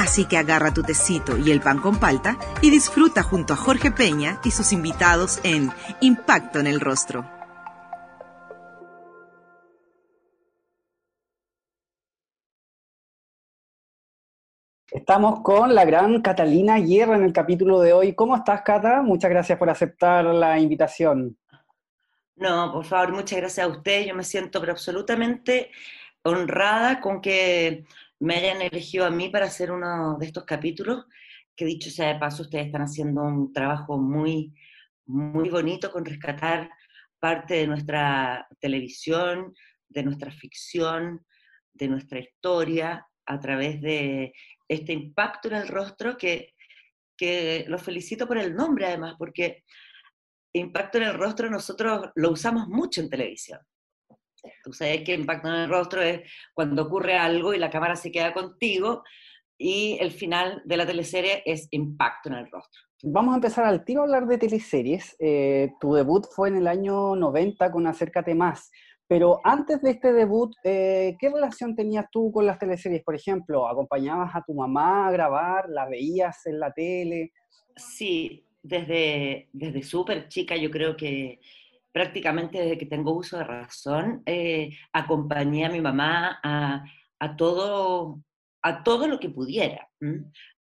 Así que agarra tu tecito y el pan con palta y disfruta junto a Jorge Peña y sus invitados en Impacto en el Rostro. Estamos con la gran Catalina Guerra en el capítulo de hoy. ¿Cómo estás, Cata? Muchas gracias por aceptar la invitación. No, por favor, muchas gracias a usted. Yo me siento pero absolutamente honrada con que me hayan elegido a mí para hacer uno de estos capítulos, que dicho sea de paso, ustedes están haciendo un trabajo muy, muy bonito con rescatar parte de nuestra televisión, de nuestra ficción, de nuestra historia, a través de este impacto en el rostro que, que los felicito por el nombre además, porque impacto en el rostro nosotros lo usamos mucho en televisión. Tú sabes que impacto en el rostro es cuando ocurre algo y la cámara se queda contigo y el final de la teleserie es impacto en el rostro. Vamos a empezar al tiro a hablar de teleseries. Eh, tu debut fue en el año 90 con Acércate Más, pero antes de este debut, eh, ¿qué relación tenías tú con las teleseries? Por ejemplo, ¿acompañabas a tu mamá a grabar? ¿La veías en la tele? Sí, desde, desde súper chica yo creo que prácticamente desde que tengo uso de razón, eh, acompañé a mi mamá a, todo, a todo lo que pudiera,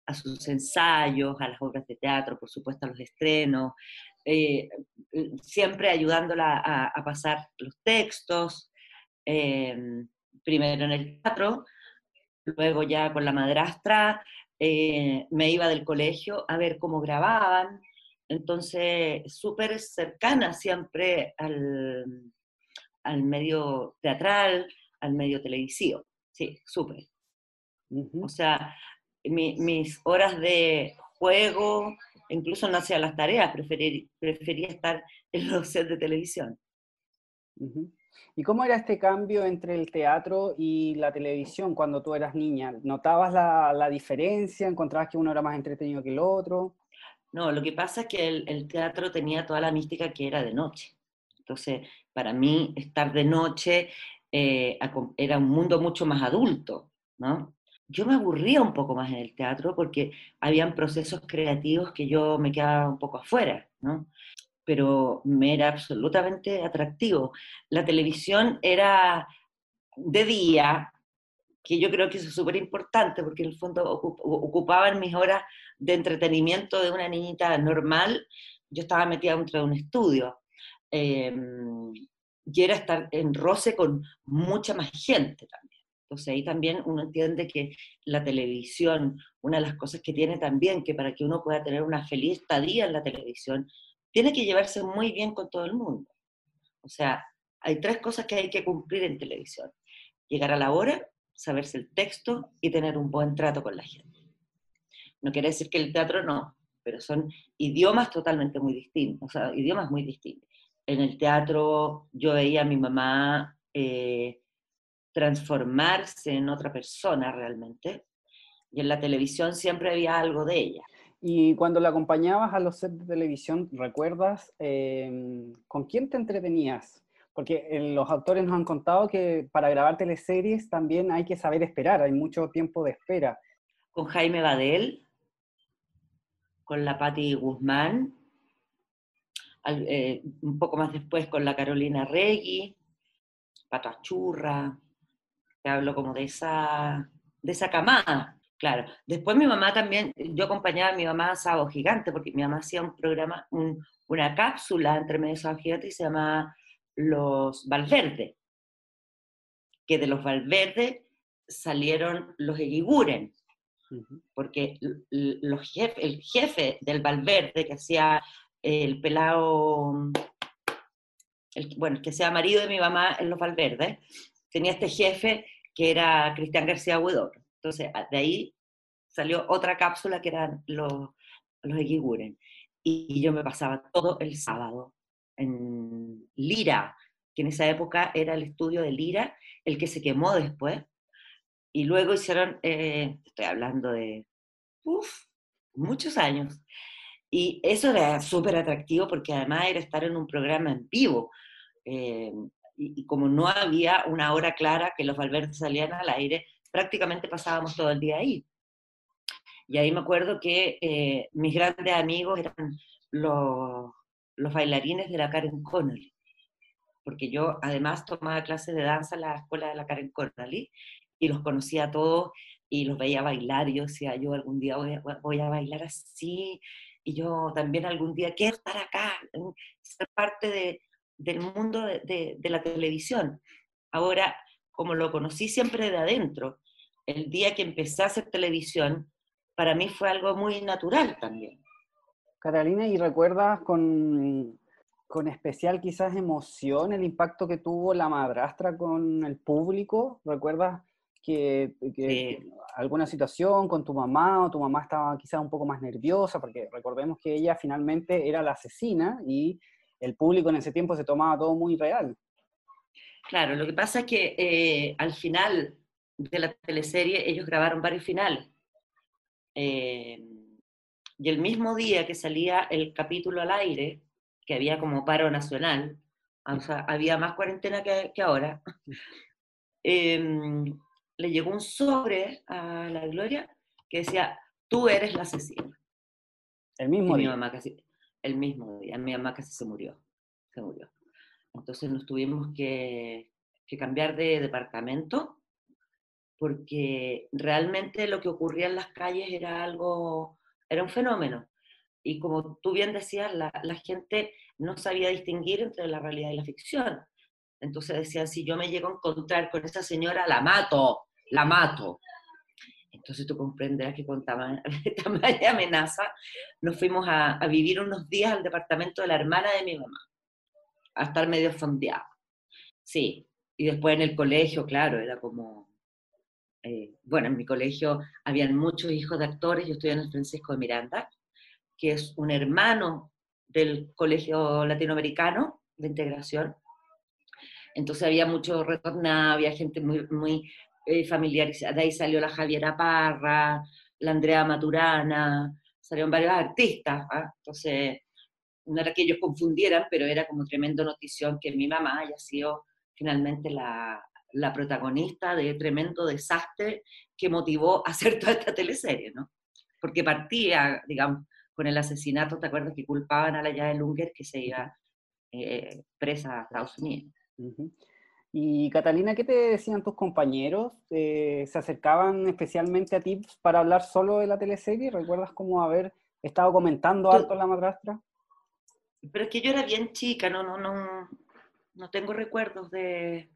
a sus ensayos, a las obras de teatro, por supuesto a los estrenos, eh, siempre ayudándola a, pasar los textos, em, primero en el teatro, luego ya con la madrastra, eh, me iba del colegio a ver cómo grababan, entonces, súper cercana siempre al, medio teatral, al medio televisivo. Sí, súper. O sea, mis horas de juego, incluso no hacía las tareas, prefería estar en los sets de televisión. ¿Y cómo era este cambio entre el teatro y la televisión cuando tú eras niña? ¿Notabas la, la diferencia? ¿Encontrabas que uno era más entretenido que el otro? No, lo que pasa es que el, teatro tenía toda la mística que era de noche. Entonces, para mí, estar de noche eh, era un mundo mucho más adulto, ¿no? Yo me aburría un poco más en el teatro porque habían procesos creativos que yo me quedaba un poco afuera, ¿no? Pero me era absolutamente atractivo. La televisión era de día, que yo creo que eso es súper importante porque en el fondo ocupaban mis horas de entretenimiento de una niñita normal, yo estaba metida dentro de un estudio. Em, y era estar en roce con mucha más gente también. Entonces ahí también uno entiende que la televisión, una de las cosas que tiene también, que para que uno pueda tener una feliz estadía en la televisión, tiene que llevarse muy bien con todo el mundo. O sea, hay tres cosas que hay que cumplir en televisión. Llegar a la hora, saberse el texto y tener un buen trato con la gente. No quiere decir que el teatro no, pero son idiomas totalmente muy distintos, o sea, idiomas muy distintos. En el teatro yo veía a mi mamá eh, transformarse en otra persona realmente, y en la televisión siempre había algo de ella. Y cuando la acompañabas a los sets de televisión, ¿recuerdas em, con quién te entretenías? Porque eh, los autores nos han contado que para grabar teleseries también hay que saber esperar, hay mucho tiempo de espera. Con Jaime Badel, con la Patti Guzmán, eh, un poco más después con la Carolina Regui, Pato Achurra, te hablo como de esa, de esa camada, claro. Después mi mamá también, yo acompañaba a mi mamá a Sábado Gigante, porque mi mamá hacía un programa, una cápsula entre medio de Sábado Gigante y se llamaba Los Valverde, que de los Valverde salieron los Eguiguren, porque los el jefe del Valverde, que hacía el pelado, el, bueno, que sea marido de mi mamá en los Valverde, tenía este jefe que era Cristian García Huidor. Entonces, de ahí salió otra cápsula que eran los, los Eguiguren. Y yo me pasaba todo el sábado en Lira, que en esa época era el estudio de Lira, el que se quemó después. Y luego hicieron, eh, estoy hablando de uf, muchos años. Y eso era súper atractivo porque además era estar en un programa en vivo. Eh, y, como no había una hora clara que los Valverde salían al aire, prácticamente pasábamos todo el día ahí. Y ahí me acuerdo que eh, mis grandes amigos eran los, los bailarines de la Karen Connolly, porque yo además tomaba clases de danza en la escuela de la Karen Connolly y los conocía a todos y los veía bailar y yo decía, yo algún día voy a, bailar así y yo también algún día quiero estar acá, ser parte de, del mundo de, de, la televisión. Ahora, como lo conocí siempre de adentro, el día que empecé a hacer televisión, para mí fue algo muy natural también. Catalina, ¿y recuerdas con, con especial quizás emoción el impacto que tuvo la madrastra con el público? ¿Recuerdas que, alguna situación con tu mamá o tu mamá estaba quizás un poco más nerviosa? Porque recordemos que ella finalmente era la asesina y el público en ese tiempo se tomaba todo muy real. Claro, lo que pasa es que eh, al final de la teleserie ellos grabaron varios finales. Eh, y el mismo día que salía el capítulo al aire, que había como paro nacional, o sea, había más cuarentena que, ahora, em, le llegó un sobre a la Gloria que decía, tú eres la asesina. El mismo día. Mi mamá casi, el mismo día, mi mamá casi se murió, se murió. Entonces nos tuvimos que, que cambiar de departamento porque realmente lo que ocurría en las calles era algo era un fenómeno. Y como tú bien decías, la, gente no sabía distinguir entre la realidad y la ficción. Entonces decían, si yo me llego a encontrar con esa señora, la mato, la mato. Entonces tú comprenderás que con tamaña, amenaza nos fuimos a, vivir unos días al departamento de la hermana de mi mamá, a estar medio fondeado. Sí, y después en el colegio, claro, era como, eh, bueno, en mi colegio habían muchos hijos de actores, yo estoy en el Francisco de Miranda, que es un hermano del colegio latinoamericano de integración. Entonces había mucho retornado, había gente muy, muy eh, familiarizada. De ahí salió la Javiera Parra, la Andrea Maturana, salieron varios artistas. ¿ah? Entonces, no era que ellos confundieran, pero era como tremendo notición que mi mamá haya sido finalmente la, la protagonista de tremendo desastre que motivó a hacer toda esta teleserie, ¿no? Porque partía, digamos, con el asesinato, ¿te acuerdas que culpaban a la de Lunger que se iba eh, presa a Estados Unidos? Y Catalina, ¿qué te decían tus compañeros? Eh, ¿Se acercaban especialmente a ti para hablar solo de la teleserie? ¿Recuerdas cómo haber estado comentando alto la madrastra? Pero es que yo era bien chica, no, no, no, no tengo recuerdos de,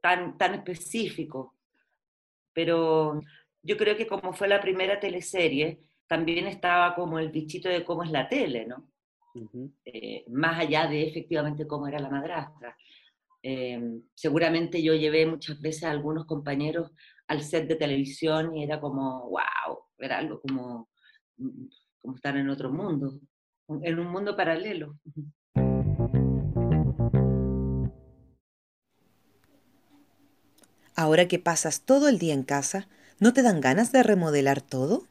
tan, tan específico. Pero yo creo que como fue la primera teleserie, también estaba como el bichito de cómo es la tele, ¿no? Eh, más allá de efectivamente cómo era la madrastra. Em, seguramente yo llevé muchas veces a algunos compañeros al set de televisión y era como, wow, era algo como, como estar en otro mundo, en un mundo paralelo. Ahora que pasas todo el día en casa, ¿no te dan ganas de remodelar todo?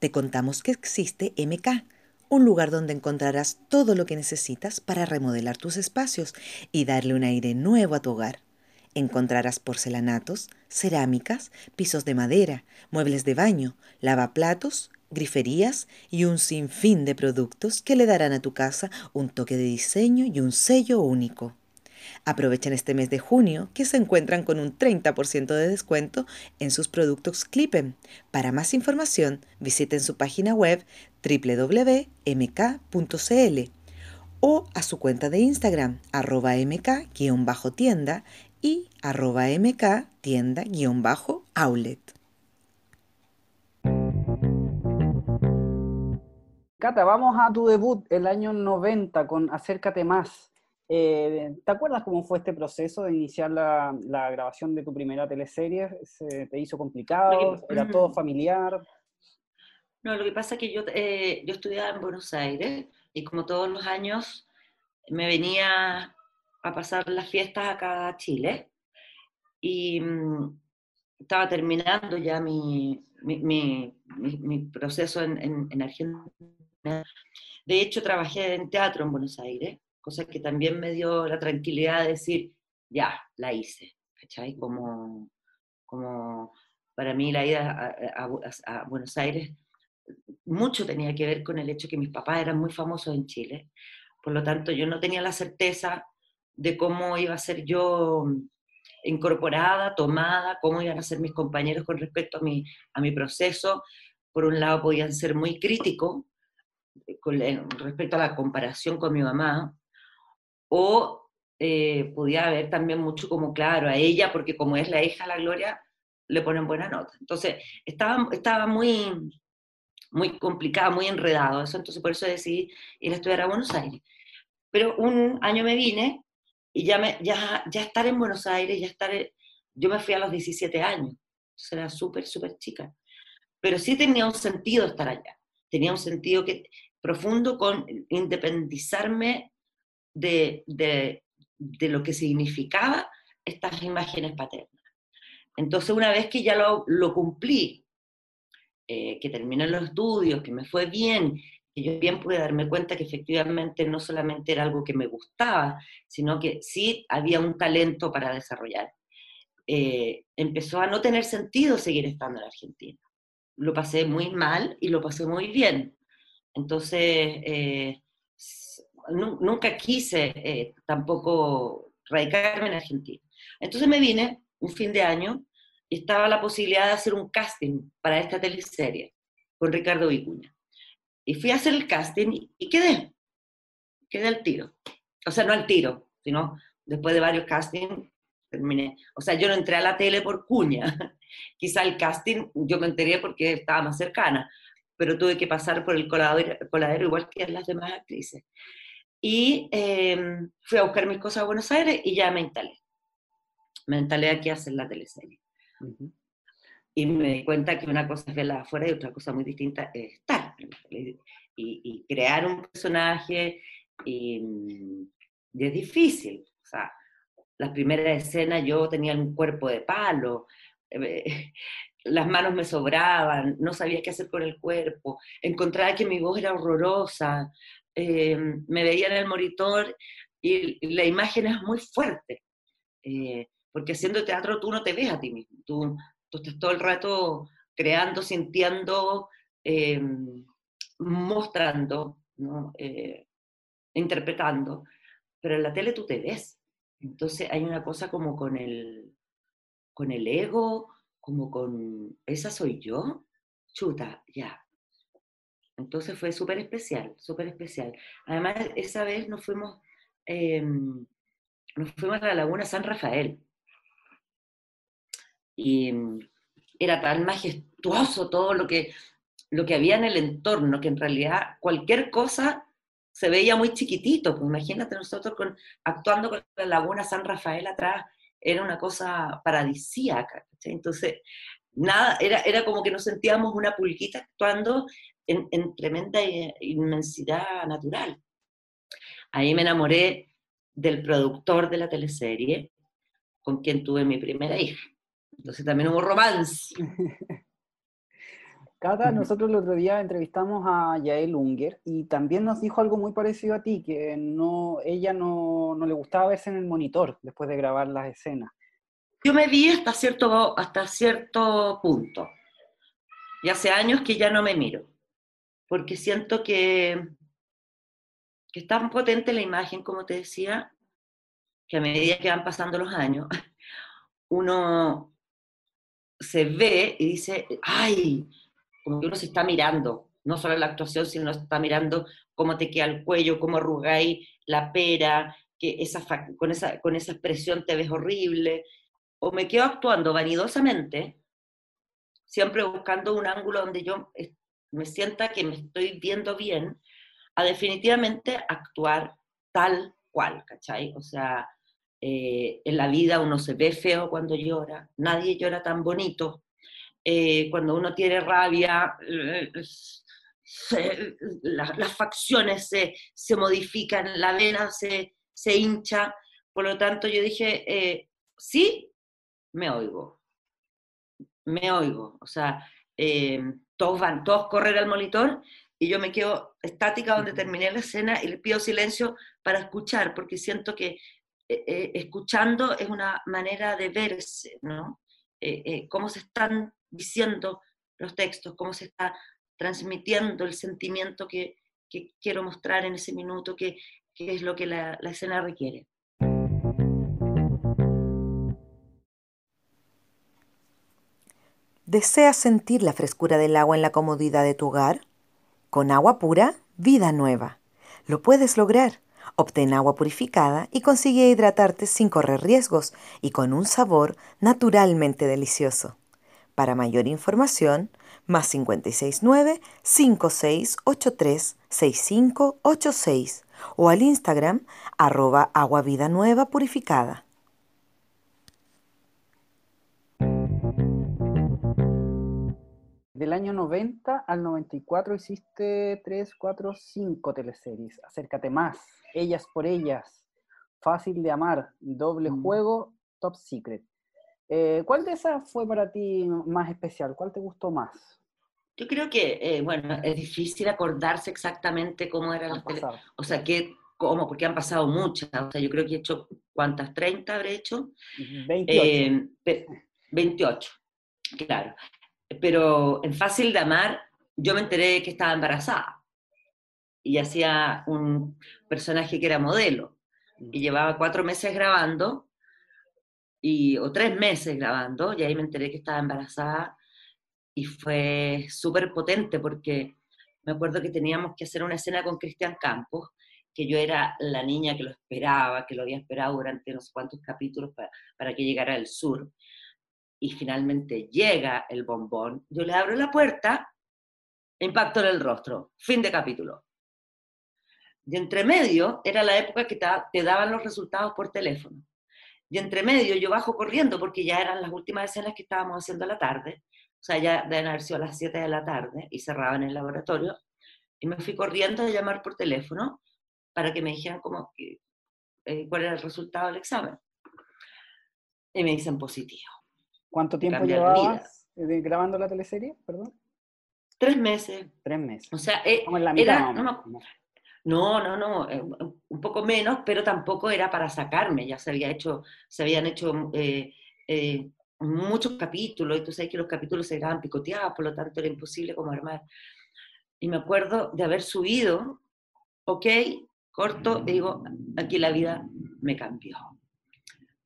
Te contamos que existe MK, un lugar donde encontrarás todo lo que necesitas para remodelar tus espacios y darle un aire nuevo a tu hogar. Encontrarás porcelanatos, cerámicas, pisos de madera, muebles de baño, lavaplatos, griferías y un sinfín de productos que le darán a tu casa un toque de diseño y un sello único. Aprovechen este mes de junio que se encuentran con un 30% de descuento en sus productos Clippen. Para más información, visiten su página web www.mk.cl o a su cuenta de Instagram arroba mk-tienda y arroba mk-tienda-outlet. Cata, vamos a tu debut el año 90 con Acércate Más. Eh, ¿Te acuerdas cómo fue este proceso de iniciar la, grabación de tu primera teleserie? ¿Se te hizo complicado? ¿Era todo familiar? No, lo que pasa es que yo, eh, yo estudiaba en Buenos Aires y como todos los años me venía a pasar las fiestas acá a Chile y mm, estaba terminando ya mi, mi, mi, proceso en, en, Argentina. De hecho, trabajé en teatro en Buenos Aires, cosa que también me dio la tranquilidad de decir, ya, la hice, ¿cachai? Como, como para mí la ida a, Buenos Aires mucho tenía que ver con el hecho que mis papás eran muy famosos en Chile. Por lo tanto, yo no tenía la certeza de cómo iba a ser yo incorporada, tomada, cómo iban a ser mis compañeros con respecto a mi, a mi proceso. Por un lado, podían ser muy críticos eh, con respecto a la comparación con mi mamá, o eh, podía haber también mucho como, claro, a ella, porque como es la hija de la Gloria, le ponen buena nota. Entonces, estaba, estaba muy, muy complicado, muy enredado eso, entonces por eso decidí ir a estudiar a Buenos Aires. Pero un año me vine y ya, me, ya, ya estar en Buenos Aires, ya estar, yo me fui a los 17 años, entonces era súper, súper chica, pero sí tenía un sentido estar allá, tenía un sentido que, profundo con independizarme de, de, lo que significaba estas imágenes paternas. Entonces, una vez que ya lo, lo cumplí, eh, que terminé los estudios, que me fue bien, que yo bien pude darme cuenta que efectivamente no solamente era algo que me gustaba, sino que sí había un talento para desarrollar. Eh, empezó a no tener sentido seguir estando en Argentina. Lo pasé muy mal y lo pasé muy bien. Entonces, eh, nunca quise eh, tampoco radicarme en Argentina. Entonces me vine un fin de año y estaba la posibilidad de hacer un casting para esta teleserie con Ricardo Vicuña. Y fui a hacer el casting y quedé, quedé al tiro. O sea, no al tiro, sino después de varios castings terminé. O sea, yo no entré a la tele por cuña. Quizá el casting yo me enteré porque estaba más cercana, pero tuve que pasar por el coladero, coladero igual que las demás actrices. Y em, fui a buscar mis cosas a Buenos Aires y ya me instalé. Me instalé aquí a hacer la teleserie. Y me di cuenta que una cosa es verla afuera y otra cosa muy distinta es estar. Y, crear un personaje y, es difícil. O sea, las primeras escenas yo tenía un cuerpo de palo, eh, las manos me sobraban, no sabía qué hacer con el cuerpo, encontraba que mi voz era horrorosa, eh, me veía en el monitor y, la imagen es muy fuerte, eh, porque haciendo teatro tú no te ves a ti mismo, tú, tú estás todo el rato creando, sintiendo, eh, mostrando, interpretando, pero en la tele tú te ves. Entonces hay una cosa como con el, con el ego, como con, esa soy yo, chuta, ya, entonces fue súper especial, súper especial. Además, esa vez nos fuimos, em, nos fuimos a la Laguna San Rafael. Y mm, era tan majestuoso todo lo que, lo que había en el entorno, que en realidad cualquier cosa se veía muy chiquitito. Pues imagínate nosotros actuando con la Laguna San Rafael atrás, era una cosa paradisíaca. Entonces, nada, era, era como que nos sentíamos una pulquita actuando en, tremenda inmensidad natural. Ahí me enamoré del productor de la teleserie, con quien tuve mi primera hija. Entonces también hubo romance. Cata, nosotros el otro día entrevistamos a Yael Unger y también nos dijo algo muy parecido a ti, que no, ella no, no le gustaba verse en el monitor después de grabar las escenas. Yo me vi hasta cierto, hasta cierto punto. Y hace años que ya no me miro porque siento que, que es tan potente la imagen, como te decía, que a medida que van pasando los años, uno se ve y dice, ay, como que uno se está mirando, no solo la actuación, sino se está mirando cómo te queda el cuello, cómo arrugáis la pera, que esa, con, esa, con esa expresión te ves horrible, o me quedo actuando vanidosamente, siempre buscando un ángulo donde yo me sienta que me estoy viendo bien, a definitivamente actuar tal cual, ¿cachai? O sea, eh, en la vida uno se ve feo cuando llora, nadie llora tan bonito, eh, cuando uno tiene rabia, eh, las facciones se, se, modifican, la vena se, se, hincha, por lo tanto yo dije, sí, me oigo, me oigo, o sea, todos van, todos correr al monitor y yo me quedo estática donde terminé la escena y le pido silencio para escuchar, porque siento que escuchando es una manera de verse, ¿no? cómo se están diciendo los textos, cómo se está transmitiendo el sentimiento que, quiero mostrar en ese minuto, que, es lo que la, la escena requiere. ¿Deseas sentir la frescura del agua en la comodidad de tu hogar? Con agua pura, vida nueva. Lo puedes lograr. Obtén agua purificada y consigue hidratarte sin correr riesgos y con un sabor naturalmente delicioso. Para mayor información, más 569-5683-6586 o al Instagram arroba agua vida nueva purificada. Del año 90 al 94 hiciste 3, 4, 5 teleseries. Acércate más. Ellas por ellas. Fácil de amar. Doble mm. juego. Top Secret. Eh, ¿Cuál de esas fue para ti más especial? ¿Cuál te gustó más? Yo creo que, eh, bueno, es difícil acordarse exactamente cómo eran las tele... O sea, que, cómo, porque han pasado muchas. O sea, yo creo que he hecho, ¿cuántas? ¿30 habré hecho? 28. 28, eh, claro. Pero en Fácil de Amar, yo me enteré que estaba embarazada. Y hacía un personaje que era modelo. Y llevaba cuatro meses grabando y, o tres meses grabando, y ahí me enteré que estaba embarazada y fue súper potente porque me acuerdo que teníamos que hacer una escena con Cristian Campos, que yo era la niña que lo esperaba, que lo había esperado durante unos cuantos capítulos para, para que llegara al sur, y finalmente llega el bombón, yo le abro la puerta, impacto en el rostro, fin de capítulo. Y entre medio era la época que te daban los resultados por teléfono. Y entre medio yo bajo corriendo porque ya eran las últimas escenas que estábamos haciendo a la tarde, o sea, ya deben haber sido a las 7 de la tarde y cerraban el laboratorio, y me fui corriendo a llamar por teléfono para que me dijeran cómo, eh, cuál era el resultado del examen. Y me dicen positivo. ¿Cuánto tiempo llevabas eh, grabando la teleserie? Perdón. Tres meses. Tres meses. O sea, eh, la mitad, era, no, no, no, eh, un poco menos, pero tampoco era para sacarme, ya se, había hecho, se habían hecho eh, eh, muchos capítulos, y tú sabes que los capítulos se graban picoteados, por lo tanto era imposible como armar. Y me acuerdo de haber subido, ok, corto, y digo, aquí la vida me cambió.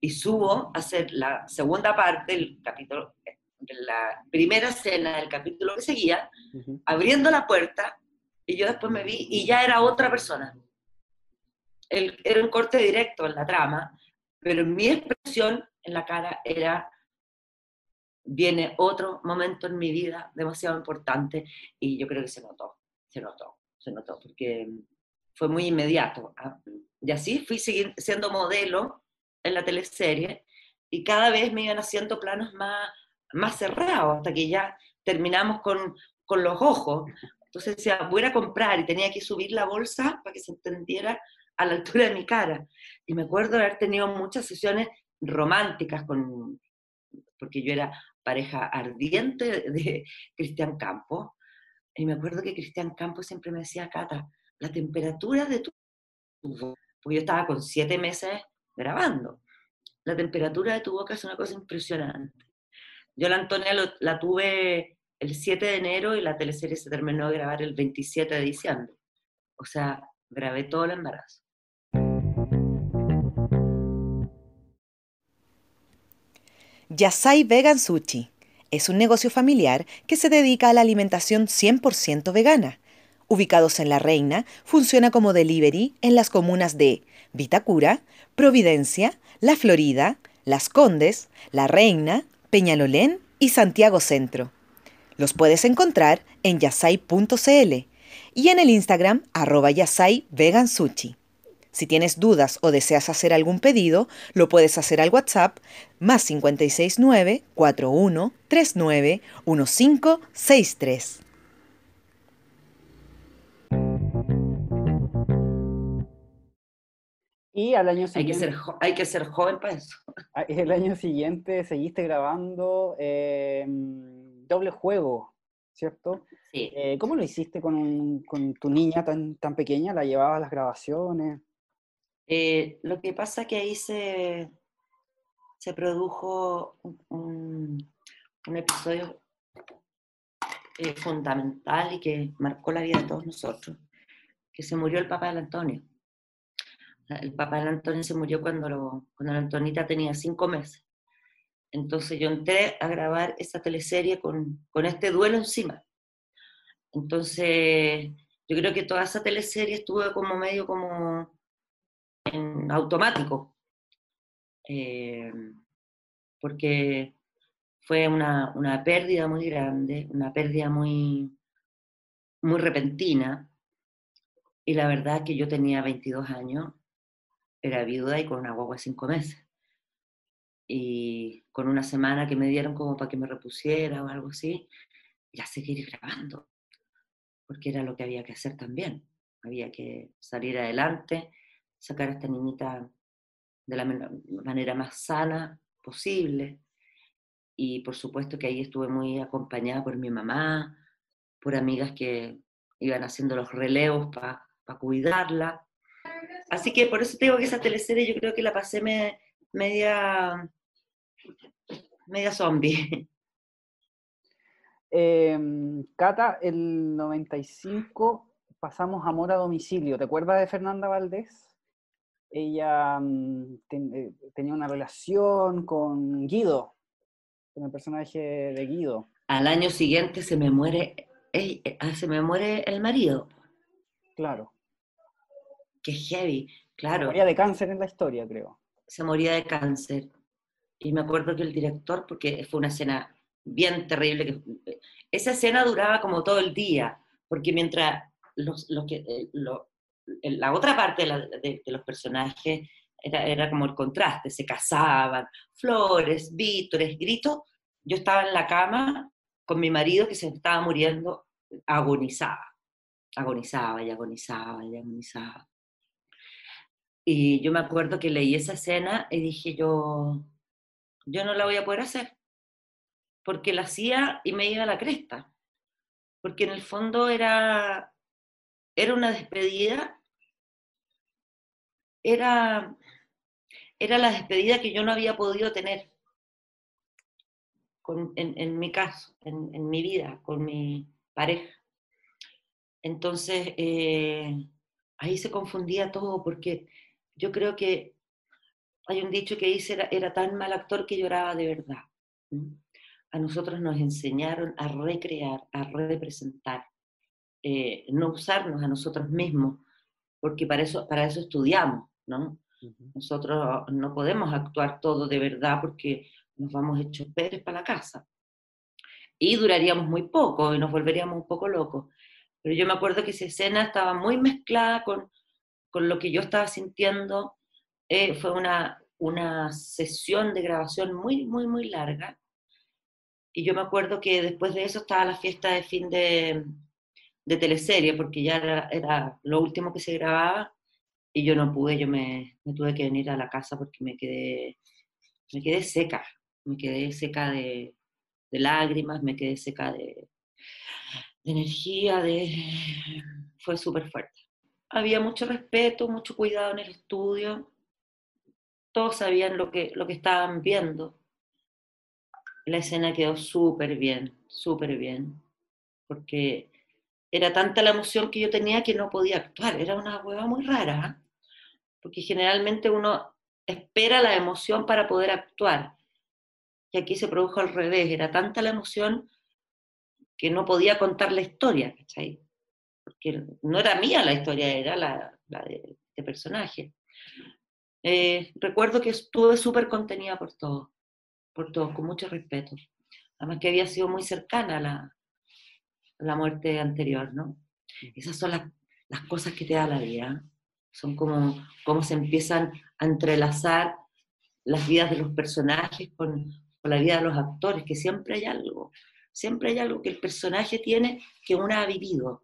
Y subo a hacer la segunda parte del capítulo, de la primera escena del capítulo que seguía, abriendo la puerta y yo después me vi y ya era otra persona. El, era un corte directo en la trama, pero mi expresión en la cara era, viene otro momento en mi vida demasiado importante y yo creo que se notó, se notó, se notó, porque fue muy inmediato. ¿ah? Y así fui siendo modelo en la teleserie y cada vez me iban haciendo planos más, más cerrados hasta que ya terminamos con, con los ojos, entonces decía, voy a comprar y tenía que subir la bolsa para que se entendiera a la altura de mi cara. Y me acuerdo de haber tenido muchas sesiones románticas con, porque yo era pareja ardiente de Cristian Campos. Y me acuerdo que Cristian Campos siempre me decía, Cata, la temperatura de tu voz, porque yo estaba con siete meses grabando, la temperatura de tu boca es una cosa impresionante. Yo la Antonia la tuve el 7 de enero y la teleserie se terminó de grabar el 27 de diciembre. O sea, grabé todo el embarazo. Yasai Vegan Sushi es un negocio familiar que se dedica a la alimentación 100% vegana. Ubicados en La Reina, funciona como delivery en las comunas de Vitacura, Providencia, La Florida, Las Condes, La Reina, Peñalolén y Santiago Centro. Los puedes encontrar en yasai.cl y en el Instagram arroba yasai vegan. Si tienes dudas o deseas hacer algún pedido, lo puedes hacer al WhatsApp más 569 4139 1563. Y al año siguiente... Hay que ser, hay que ser joven para eso. Ah, el año siguiente seguiste grabando em, doble juego, ¿cierto? Sí. Eh, ¿Cómo lo hiciste con, con, tu niña tan, tan pequeña? ¿La llevabas a las grabaciones? Eh, lo que pasa es que ahí se, se produjo un, un episodio eh, fundamental y que marcó la vida de todos nosotros, que se murió el papá de Antonio. El papá de Antonio se murió cuando, cuando la Antonita tenía cinco meses. Entonces yo entré a grabar esa teleserie con, con este duelo encima. Entonces yo creo que toda esa teleserie estuvo como medio como en automático. Eh, porque fue una, una, pérdida muy grande, una pérdida muy, muy repentina. Y la verdad que yo tenía 22 años era viuda y con una guagua de cinco meses. Y con una semana que me dieron como para que me repusiera o algo así, ya seguir grabando, porque era lo que había que hacer también. Había que salir adelante, sacar a esta niñita de la manera más sana posible. Y por supuesto que ahí estuve muy acompañada por mi mamá, por amigas que iban haciendo los relevos para cuidarla. Así que por eso te digo que esa teleserie yo creo que la pasé media, media zombie. Em, Cata, el 95 pasamos Amor a Domicilio. ¿Te acuerdas de Fernanda Valdés? Ella mm, eh, tenía una relación con Guido, con el personaje de Guido. Al año siguiente se me muere, eh, se me muere el marido. Claro que heavy, claro. Se moría de cáncer en la historia, creo. Se moría de cáncer. Y me acuerdo que el director, porque fue una escena bien terrible, que, esa escena duraba como todo el día, porque mientras los, que, eh, la otra parte de, los personajes era, era, como el contraste, se casaban, flores, vítores, gritos, yo estaba en la cama con mi marido que se estaba muriendo, agonizaba, agonizaba y agonizaba y agonizaba. Y yo me acuerdo que leí esa escena y dije yo, yo no la voy a poder hacer, porque la hacía y me iba a la cresta, porque en el fondo era, era una despedida, era, era la despedida que yo no había podido tener en, mi caso, en, mi vida, con mi pareja. Entonces, eh, ahí se confundía todo porque yo creo que hay un dicho que dice, era, era tan mal actor que lloraba de verdad. A nosotros nos enseñaron a recrear, a representar, eh, no usarnos a nosotros mismos, porque para eso, para eso estudiamos, ¿no? Nosotros no podemos actuar todo de verdad porque nos vamos hechos peres para la casa. Y duraríamos muy poco y nos volveríamos un poco locos. Pero yo me acuerdo que esa escena estaba muy mezclada con, con lo que yo estaba sintiendo. Eh, fue una, una sesión de grabación muy, muy, muy larga. Y yo me acuerdo que después de eso estaba la fiesta de fin de, de teleserie, porque ya era, lo último que se grababa y yo no pude, yo me, tuve que venir a la casa porque me quedé, me quedé seca, me quedé seca de, lágrimas, me quedé seca de, de energía, de... fue súper fuerte había mucho respeto, mucho cuidado en el estudio, todos sabían lo que, lo que estaban viendo. La escena quedó súper bien, súper bien, porque era tanta la emoción que yo tenía que no podía actuar, era una hueva muy rara, porque generalmente uno espera la emoción para poder actuar, y aquí se produjo al revés, era tanta la emoción que no podía contar la historia, ¿cachai? Porque no era mía la historia, era la, de este personaje. Eh, recuerdo que estuve súper contenida por todo, por todo, con mucho respeto. Además que había sido muy cercana a la, la muerte anterior, ¿no? Esas son las, las, cosas que te da la vida. son como cómo se empiezan a entrelazar las vidas de los personajes con, con la vida de los actores, que siempre hay algo, siempre hay algo que el personaje tiene que uno ha vivido.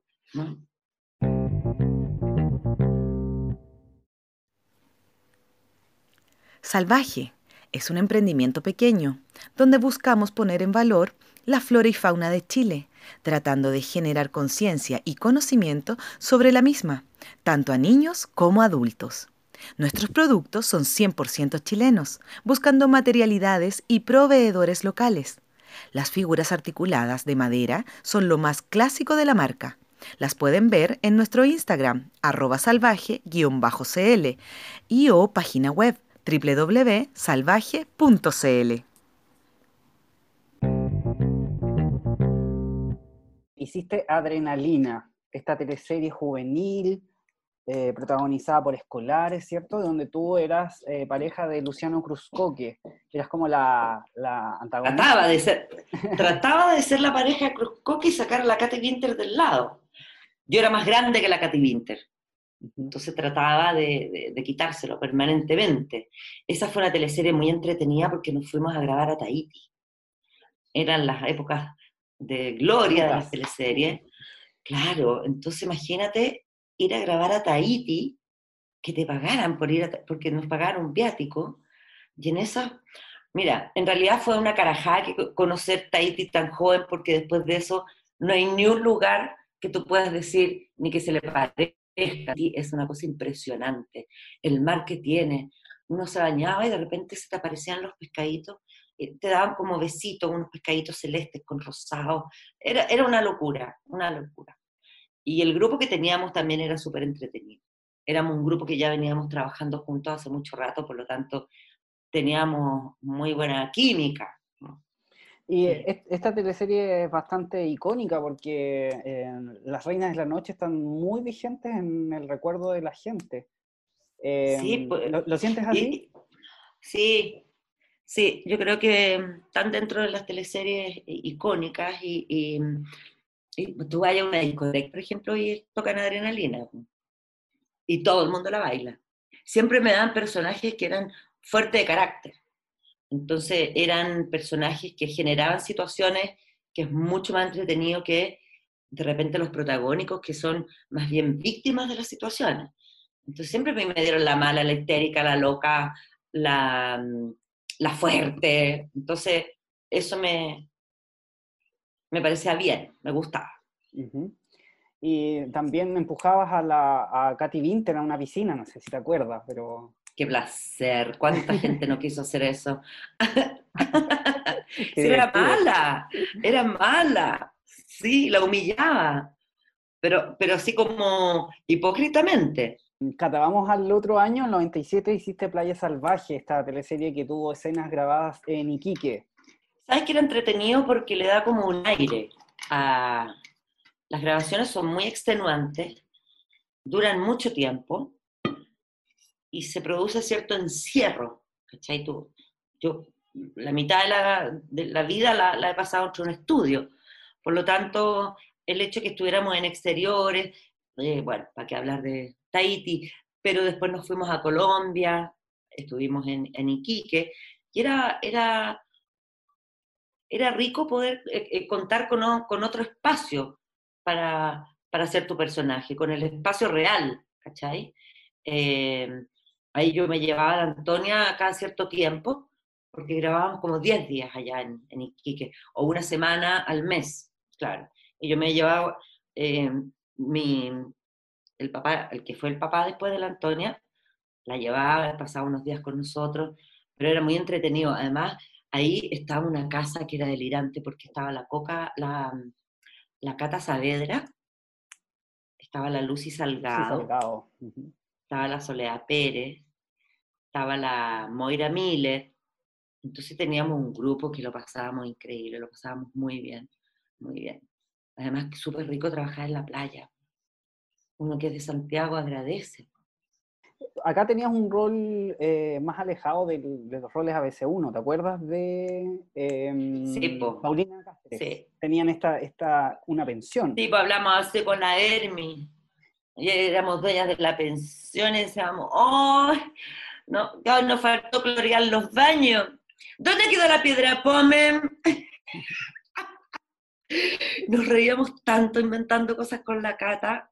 Salvaje es un emprendimiento pequeño donde buscamos poner en valor la flora y fauna de Chile, tratando de generar conciencia y conocimiento sobre la misma, tanto a niños como a adultos. Nuestros productos son 100% chilenos, buscando materialidades y proveedores locales. Las figuras articuladas de madera son lo más clásico de la marca. Las pueden ver en nuestro Instagram, arroba salvaje-cl y o página web www.salvaje.cl. Hiciste Adrenalina, esta teleserie juvenil eh, protagonizada por escolares, ¿cierto? Donde tú eras eh, pareja de Luciano Cruzcoque, que eras como la, la antagonista. Trataba de, ser, trataba de ser la pareja de Cruzcoque y sacar a la Katy Winter del lado. Yo era más grande que la Katy Winter. Entonces trataba de, de, quitárselo permanentemente. Esa fue una teleserie muy entretenida porque nos fuimos a grabar a Tahiti. Eran las épocas de gloria de las teleseries. Claro, entonces imagínate ir a grabar a Tahiti, que te pagaran por ir a, porque nos pagaron un viático, y en esa, mira, en realidad fue una carajada que conocer Tahiti tan joven, porque después de eso no hay ni un lugar que tú puedas decir, ni que se le parezca es una cosa impresionante. El mar que tiene, uno se bañaba y de repente se te aparecían los pescaditos, te daban como besitos, unos pescaditos celestes con rosado. Era, era una locura, una locura. Y el grupo que teníamos también era súper entretenido. Éramos un grupo que ya veníamos trabajando juntos hace mucho rato, por lo tanto teníamos muy buena química. Y esta teleserie es bastante icónica porque eh, las reinas de la noche están muy vigentes en el recuerdo de la gente. sí, em, pues, ¿lo, sientes así? sí, sí, yo creo que están dentro de las teleseries icónicas y, y, tú vayas a una discoteca, por ejemplo, y tocan adrenalina y todo el mundo la baila. Siempre me dan personajes que eran fuertes de carácter entonces eran personajes que generaban situaciones que es mucho más entretenido que de repente los protagónicos que son más bien víctimas de las situaciones. Entonces siempre me dieron la mala, la histérica, la loca, la, la fuerte. Entonces eso me, me parecía bien, me gustaba. Y también empujabas a, la, a Katy Winter a una piscina, no sé si te acuerdas, pero qué placer, cuánta gente no quiso hacer eso. era mala, era mala, sí, la humillaba, pero, pero así como hipócritamente. Cata, vamos al otro año, en 97 hiciste Playa Salvaje, esta teleserie que tuvo escenas grabadas en Iquique. ¿Sabes que era entretenido? Porque le da como un aire a... Las grabaciones son muy extenuantes, duran mucho tiempo, y se produce cierto encierro, ¿cachai? Tú, yo la mitad de la, de la vida la, la, he pasado entre un estudio, por lo tanto, el hecho de que estuviéramos en exteriores, eh, bueno, para qué hablar de Tahiti, pero después nos fuimos a Colombia, estuvimos en, en Iquique, y era, era, era rico poder eh, eh, contar con, con, otro espacio para, para hacer tu personaje, con el espacio real, ¿cachai? Eh, Ahí yo me llevaba a Antonia cada cierto tiempo, porque grabábamos como 10 días allá en, Iquique, o una semana al mes, claro. Y yo me llevaba, eh, mi, el papá, el que fue el papá después de la Antonia, la llevaba, pasaba unos días con nosotros, pero era muy entretenido. Además, ahí estaba una casa que era delirante porque estaba la Coca, la, la Cata Saavedra, estaba la Lucy Salgado, Salgado estaba la Soledad Pérez, estaba la Moira Miller, entonces teníamos un grupo que lo pasábamos increíble, lo pasábamos muy bien, muy bien. Además, súper rico trabajar en la playa. Uno que es de Santiago agradece. Acá tenías un rol eh, más alejado de, los roles ABC1, ¿te acuerdas de eh, Paulina Cáceres? Sí. Tenían esta, esta, una pensión. Sí, pues hablamos hace con la Hermi, y éramos dueñas de la pensión vacaciones, decíamos, ¡oh! No, nos faltó clorear los baños. ¿Dónde quedó la piedra Pome? Nos reíamos tanto inventando cosas con la cata.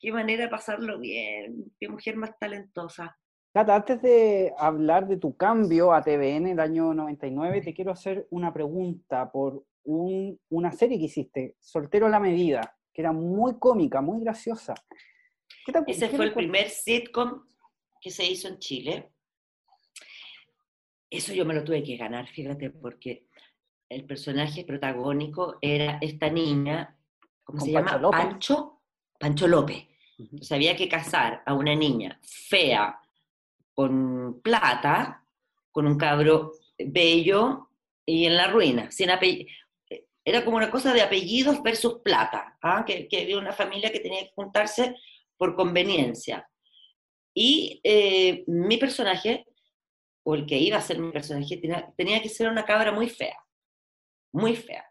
Qué manera de pasarlo bien. Qué mujer más talentosa. Cata, antes de hablar de tu cambio a TVN el año 99, te quiero hacer una pregunta por una serie que hiciste, Soltero a la Medida, que era muy cómica, muy graciosa. Ese fue el primer sitcom que se hizo en Chile. Eso yo me lo tuve que ganar, fíjate, porque el personaje protagónico era esta niña, ¿cómo se llama? Pancho, Pancho López. había que casar a una niña fea, con plata, con un cabro bello y en la ruina, sin Era como una cosa de apellidos versus plata, ¿ah? que, que había una familia que tenía que juntarse por conveniencia. Y eh, mi personaje, o el que iba a ser mi personaje, tenía, que ser una cabra muy fea, muy fea.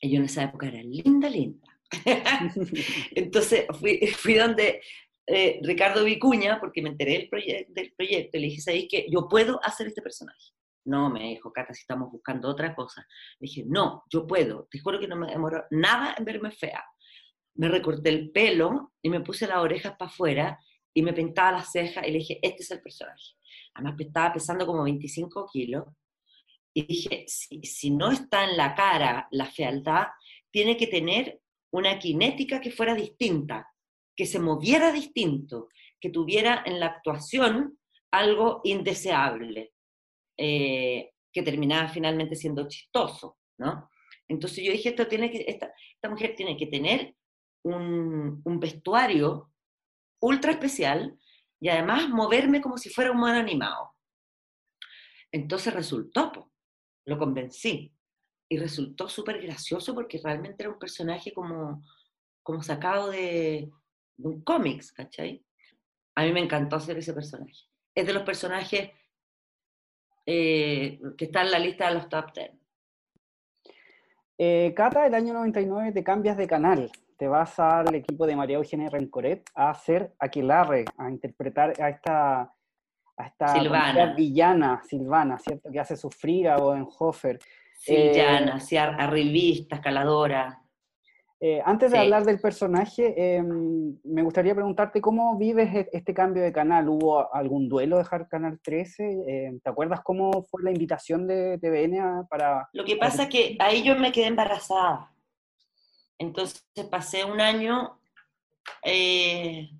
Y yo en esa época era linda, linda. Entonces fui, fui donde eh, Ricardo Vicuña, porque me enteré del, del proyecto, y le dije, ¿sabéis que yo puedo hacer este personaje? No, me dijo, Cata, si estamos buscando otra cosa. Le dije, no, yo puedo. Te juro que no me demoró nada en verme fea me recorté el pelo y me puse las orejas para afuera y me pintaba las cejas y le dije, este es el personaje. Además estaba pesando como 25 kilos y dije, si, si no está en la cara la fealdad, tiene que tener una kinética que fuera distinta, que se moviera distinto, que tuviera en la actuación algo indeseable, eh, que terminaba finalmente siendo chistoso, ¿no? Entonces yo dije, esto tiene que, esta, esta mujer tiene que tener un, vestuario ultra especial y además moverme como si fuera un mono animado. Entonces resultó, lo convencí. Y resultó súper gracioso porque realmente era un personaje como, como sacado de, un cómics, ¿cachai? A mí me encantó hacer ese personaje. Es de los personajes eh, que está en la lista de los top 10. Eh, Cata, el año 99 te cambias de canal te vas al equipo de María Eugenia Rencoret a hacer Aquelarre, a interpretar a esta, a esta villana, Silvana, ¿cierto? Que hace sufrir a Bodenhofer. Villana, eh, arribista, escaladora. Eh, antes de hablar del personaje, em, me gustaría preguntarte cómo vives e-, este cambio de canal. ¿Hubo algún duelo dejar Canal 13? Em, ¿Te acuerdas cómo fue la invitación de TVN para...? Lo que pasa es que ahí yo me quedé embarazada. Entonces pasé un año eh,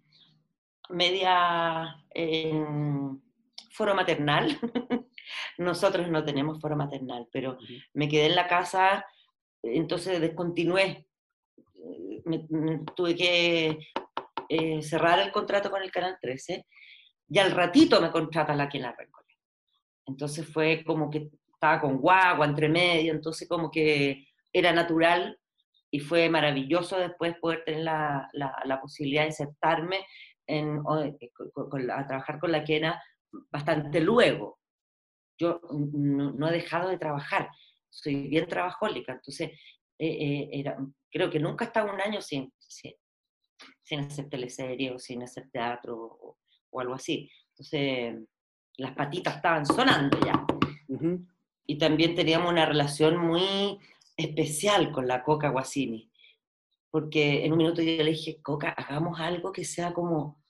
media en foro maternal. Nosotros no tenemos foro maternal, pero me quedé en la casa, entonces descontinué. Tuve que eh, cerrar el contrato con el Canal 13 y al ratito me contrata la que la Recoleta. Entonces fue como que estaba con guagua entre medio, entonces como que era natural y fue maravilloso después poder tener la, la, posibilidad de sentarme en, eh, a trabajar con la quena bastante luego. Yo no, he dejado de trabajar, soy bien trabajólica, entonces eh, eh, era, creo que nunca he estado un año sin, sin, hacer teleserie o sin hacer teatro o, o, algo así. Entonces las patitas estaban sonando ya. Y también teníamos una relación muy especial con la Coca Guasini, porque en un minuto yo le dije, Coca, hagamos algo que sea como,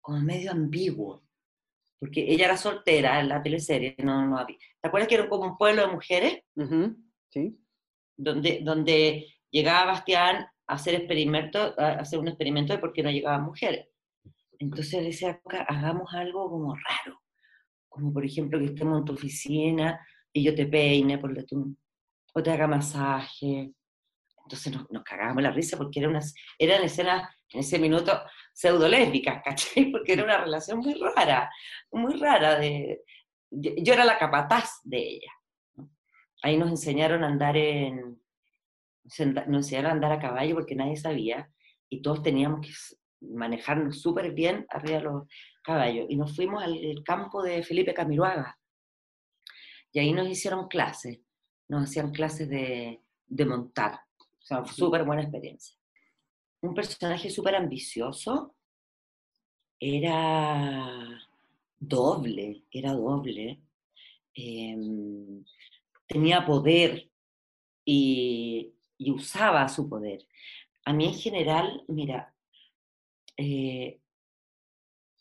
como medio ambiguo, porque ella era soltera en la teleserie, no, no había. ¿Te acuerdas que era como un pueblo de mujeres? Sí. Donde, donde llegaba Bastián a hacer, experimento, a hacer un experimento de por qué no llegaban mujeres. Entonces decía, hagamos algo como raro, como por ejemplo que estemos en tu oficina y yo te peine, por tú o te haga masaje. Entonces nos, nos cagábamos la risa porque era una, eran escenas en ese minuto pseudo lésbicas, ¿cachai? Porque era una relación muy rara, muy rara. De, yo era la capataz de ella. Ahí nos enseñaron a andar en, nos enseñaron a andar a caballo porque nadie sabía y todos teníamos que manejarnos súper bien arriba de los caballos. Y nos fuimos al campo de Felipe Camiroaga. Y ahí nos hicieron clases nos hacían clases de, montar. O sea, súper buena experiencia. Un personaje súper ambicioso, era doble, era doble. Em, tenía poder y, usaba su poder. A mí en general, mira, eh,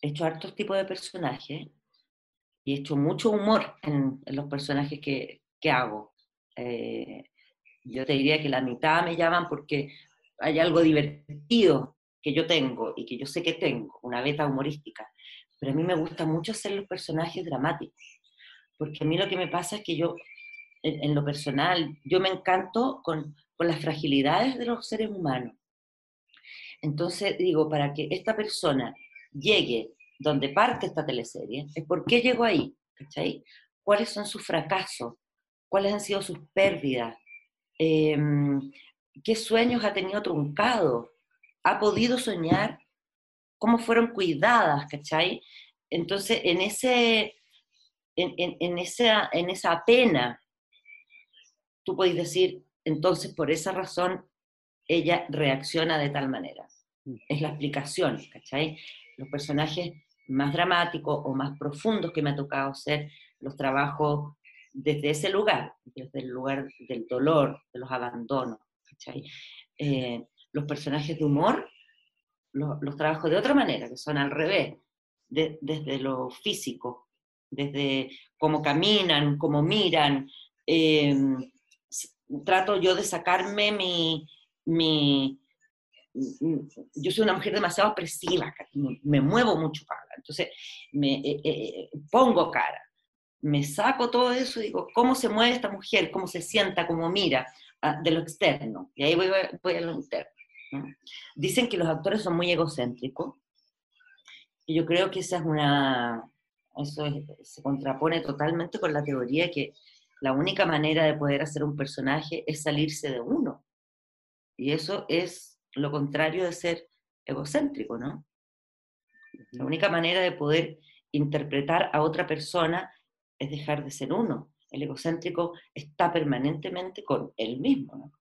he hecho hartos tipos de personajes y he hecho mucho humor en, los personajes que, hago. Eh, yo te diría que la mitad me llaman porque hay algo divertido que yo tengo y que yo sé que tengo, una beta humorística, pero a mí me gusta mucho hacer los personajes dramáticos, porque a mí lo que me pasa es que yo, en, lo personal, yo me encanto con, con las fragilidades de los seres humanos. Entonces digo, para que esta persona llegue donde parte esta teleserie, es por qué llegó ahí, ¿cachai? ¿Cuáles son sus fracasos? ¿Cuáles han sido sus pérdidas? Em, ¿Qué sueños ha tenido truncado? ¿Ha podido soñar? ¿Cómo fueron cuidadas, cachai? Entonces, en, ese, en, esa, en esa pena, tú podés decir, entonces por esa razón ella reacciona de tal manera. Mm. Es la explicación, ¿cachai? Los personajes más dramáticos o más profundos que me ha tocado hacer, los trabajos desde ese lugar, desde el lugar del dolor, de los abandonos. Eh, los personajes de humor los, los, trabajo de otra manera, que son al revés, desde lo físico, desde cómo caminan, cómo miran. Em, trato yo de sacarme mi, mi, yo soy una mujer demasiado expresiva, me, muevo mucho para, entonces me eh, eh, pongo cara, me saco todo eso y digo, ¿cómo se mueve esta mujer? ¿Cómo se sienta? ¿Cómo mira? Ah, de lo externo. Y ahí voy, voy a lo interno. Dicen que los actores son muy egocéntricos. Y yo creo que esa es una. Eso se contrapone totalmente con la teoría que la única manera de poder hacer un personaje es salirse de uno. Y eso es lo contrario de ser egocéntrico, ¿no? La única manera de poder interpretar a otra persona es dejar de ser uno. El egocéntrico está permanentemente con él mismo, ¿no?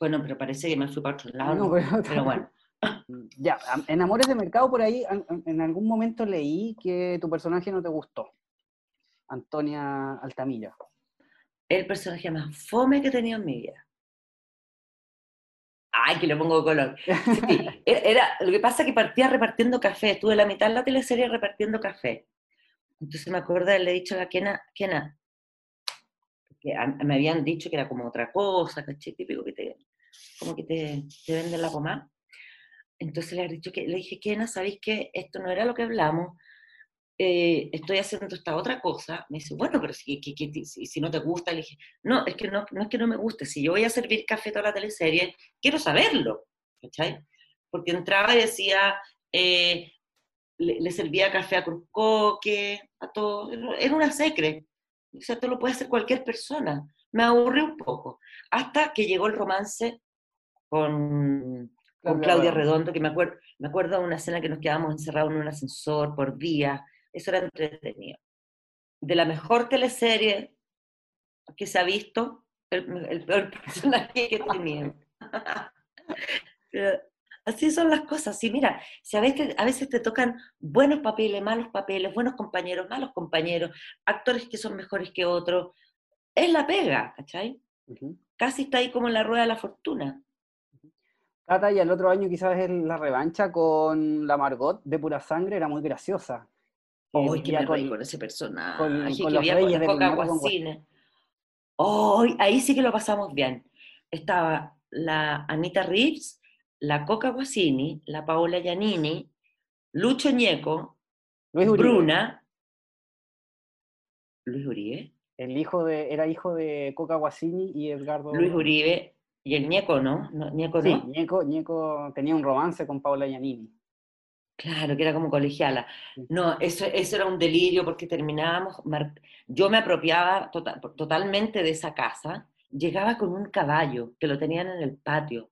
Bueno, pero parece que me fui para otro lado. pero, bueno. Ya, en Amores de Mercado por ahí, en algún momento leí que tu personaje no te gustó. Antonia Altamira. El personaje más fome que he tenido en mi vida. Ay, que le pongo color. era, lo que pasa es que partía repartiendo café. Estuve la mitad de la teleserie repartiendo café. Entonces me acuerdo de haberle dicho a la Kena, Kena, que me habían dicho que era como otra cosa, caché, típico que te, como que te, te venden la pomada. Entonces le, he dicho que, le dije, Kena, ¿sabéis que esto no era lo que hablamos? Eh, estoy haciendo esta otra cosa. Me dice, bueno, pero si, si, no te gusta, le dije, no, es que no, no es que no me guste. Si yo voy a servir café toda la teleserie, quiero saberlo, ¿cachai? Porque entraba y decía, eh, le, servía café a Cruzcoque, a todo, era una secre. O sea, esto lo puede hacer cualquier persona. Me aburrí un poco. Hasta que llegó el romance con, con Claudia Redondo, que me acuerdo, me acuerdo de una escena que nos quedábamos encerrados en un ascensor por días. Eso era entretenido. De la mejor teleserie que se ha visto, el, peor personaje que tenía. Así son las cosas. Sí, mira, si a veces, a veces te tocan buenos papeles, malos papeles, buenos compañeros, malos compañeros, actores que son mejores que otros, es la pega, ¿cachai? Casi está ahí como en la rueda de la fortuna. Tata, y el otro año quizás es la revancha con la Margot de Pura Sangre, era muy graciosa. Uy, qué me con, con ese personaje, con, con los reyes con Coca Oh, ahí sí que lo pasamos bien. Estaba la Anita Reeves, la Coca Guasini, la Paola Giannini, Lucho Ñeco, Bruna, Luis Uribe. El hijo de, era hijo de Coca Guasini y Edgardo. Luis Uribe y el Ñeco, ¿no? Ñeco, sí, Ñeco, tenía un romance con Paola Giannini. Claro, que era como colegiala. No, eso, eso era un delirio porque terminábamos, yo me apropiaba tota-, totalmente de esa casa, llegaba con un caballo que lo tenían en el patio,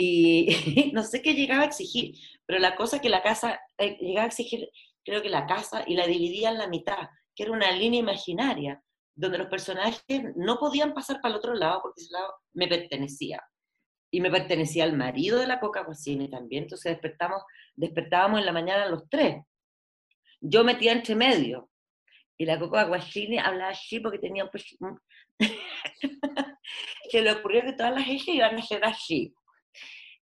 y no sé qué llegaba a exigir, pero la cosa que la casa, eh, llegaba a exigir, creo que la casa, y la dividía en la mitad, que era una línea imaginaria, donde los personajes no podían pasar para el otro lado porque ese lado me pertenecía. Y me pertenecía al marido de la Coca Guasini también, entonces despertamos, despertábamos en la mañana los tres. Yo metía entre medio, y la Coca Guasini hablaba así porque tenía un... Se le ocurrió que todas las hijas iban a ser así.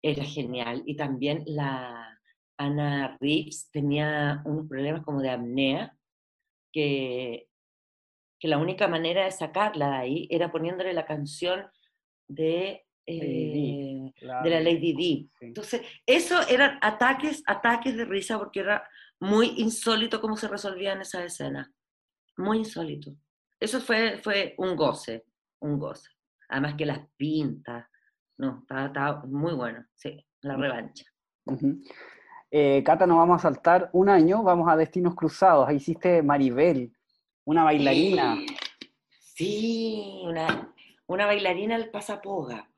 Era genial. Y también la Ana Reeves tenía unos problemas como de apnea, que, que la única manera de sacarla de ahí era poniéndole la canción de eh, de la Lady D. Entonces, eso eran ataques, ataques de risa porque era muy insólito cómo se resolvían esas escenas. Muy insólito. Eso fue, fue un goce, un goce. Además que las pintas, no, estaba, muy bueno, sí, la revancha. Eh, Cata, nos vamos a saltar un año, vamos a Destinos Cruzados. Ahí hiciste Maribel, una bailarina. Sí, una, una bailarina al pasapoga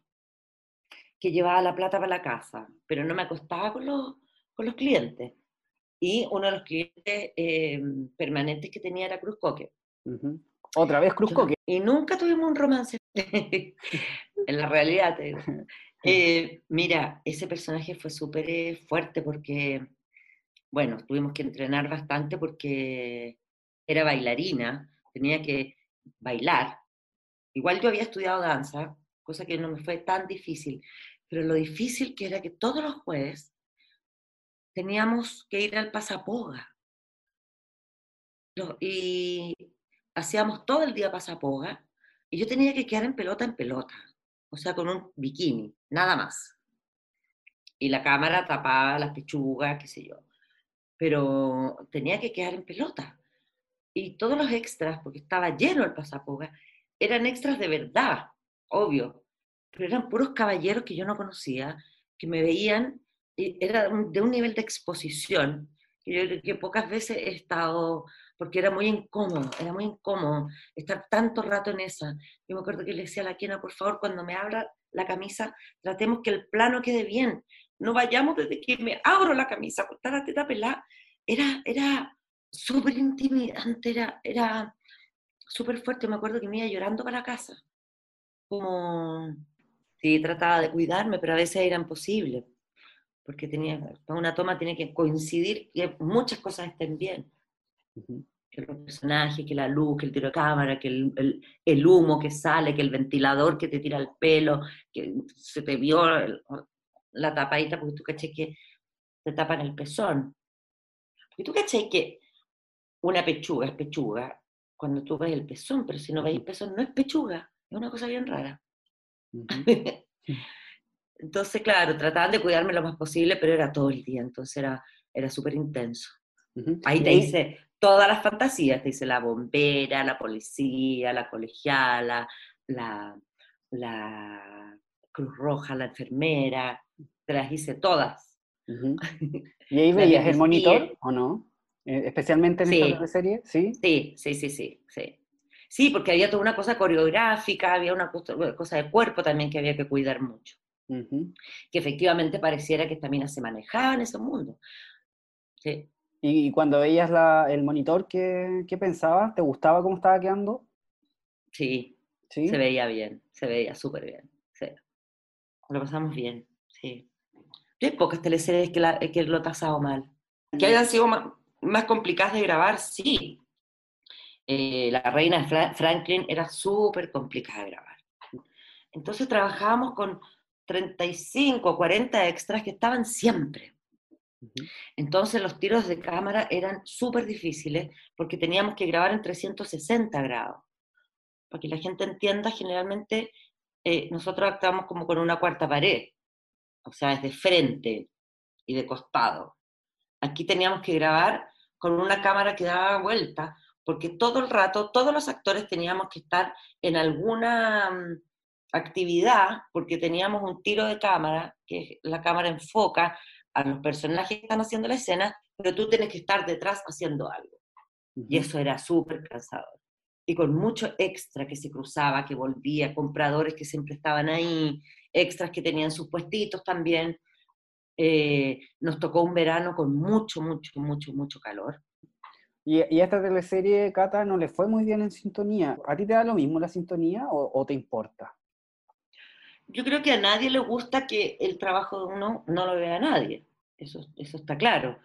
que llevaba la plata para la casa, pero no me acostaba con los, con los clientes. Y uno de los clientes eh, permanentes que tenía era Cruz Coque. Otra vez Cruz Coque. Y nunca tuvimos un romance. en la realidad, te digo. Eh, mira, ese personaje fue súper eh, fuerte porque, bueno, tuvimos que entrenar bastante porque era bailarina, tenía que bailar. Igual yo había estudiado danza, cosa que no me fue tan difícil, pero lo difícil que era que todos los jueves teníamos que ir al pasapoga. Y hacíamos todo el día pasapoga y yo tenía que quedar en pelota en pelota, o sea, con un bikini, nada más. Y la cámara tapaba las pechugas, qué sé yo. Pero tenía que quedar en pelota. Y todos los extras, porque estaba lleno el pasapoga, eran extras de verdad, obvio, pero eran puros caballeros que yo no conocía, que me veían, y era de un nivel de exposición que yo que pocas veces he estado, porque era muy incómodo, era muy incómodo estar tanto rato en esa. Yo me acuerdo que le decía a la quena, por favor, cuando me abra la camisa, tratemos que el plano quede bien, no vayamos desde que me abro la camisa, con la teta pelada. Era, era súper intimidante, era, era súper fuerte. Me acuerdo que me iba llorando para casa, como Sí, trataba de cuidarme, pero a veces era imposible, porque tenía, para una toma tiene que coincidir que muchas cosas estén bien. Que los personajes, que la luz, que el tiro de cámara, que el, el, humo que sale, que el ventilador que te tira el pelo, que se te vio la tapadita, porque tú caché que te tapan el pezón. Porque tú caché que una pechuga es pechuga cuando tú ves el pezón, pero si no ves el pezón no es pechuga, es una cosa bien rara. entonces, claro, trataban de cuidarme lo más posible, pero era todo el día, entonces era, era súper intenso. Ahí te dice todas las fantasías, te dice la bombera, la policía, la colegiala, la, la Cruz Roja, la enfermera, te las hice todas. ¿Y ahí veías el monitor o no? Eh, especialmente en sí. esta serie, ¿sí? Sí, sí, sí, sí, sí. Sí, porque había toda una cosa coreográfica, había una cosa de cuerpo también que había que cuidar mucho. Que efectivamente pareciera que también se manejaba en ese mundo. Sí. ¿Y cuando veías el monitor, ¿qué, ¿qué, pensabas? ¿Te gustaba cómo estaba quedando? Sí, ¿Sí? se veía bien, se veía súper bien. Sí. Lo pasamos bien, sí. Hay pocas teleseries que, que lo he pasado mal. Que hayan sido más, más complicadas de grabar, sí, eh, la reina Franklin era súper complicada de grabar. Entonces trabajábamos con 35 o 40 extras que estaban siempre. Entonces los tiros de cámara eran súper difíciles porque teníamos que grabar en 360 grados. Para que la gente entienda, generalmente eh, nosotros actuamos como con una cuarta pared, o sea, es de frente y de costado. Aquí teníamos que grabar con una cámara que daba vuelta porque todo el rato, todos los actores teníamos que estar en alguna mm, actividad, porque teníamos un tiro de cámara, que la cámara enfoca a los personajes que están haciendo la escena, pero tú tienes que estar detrás haciendo algo. Y eso era súper cansador. Y con mucho extra que se cruzaba, que volvía, compradores que siempre estaban ahí, extras que tenían sus puestitos también. Eh, nos tocó un verano con mucho, mucho, mucho, mucho calor. Y, y, esta teleserie, Cata, no le fue muy bien en sintonía. ¿A ti te da lo mismo la sintonía o, te importa? yo creo que a nadie le gusta que el trabajo de uno no lo vea nadie, eso, eso está claro.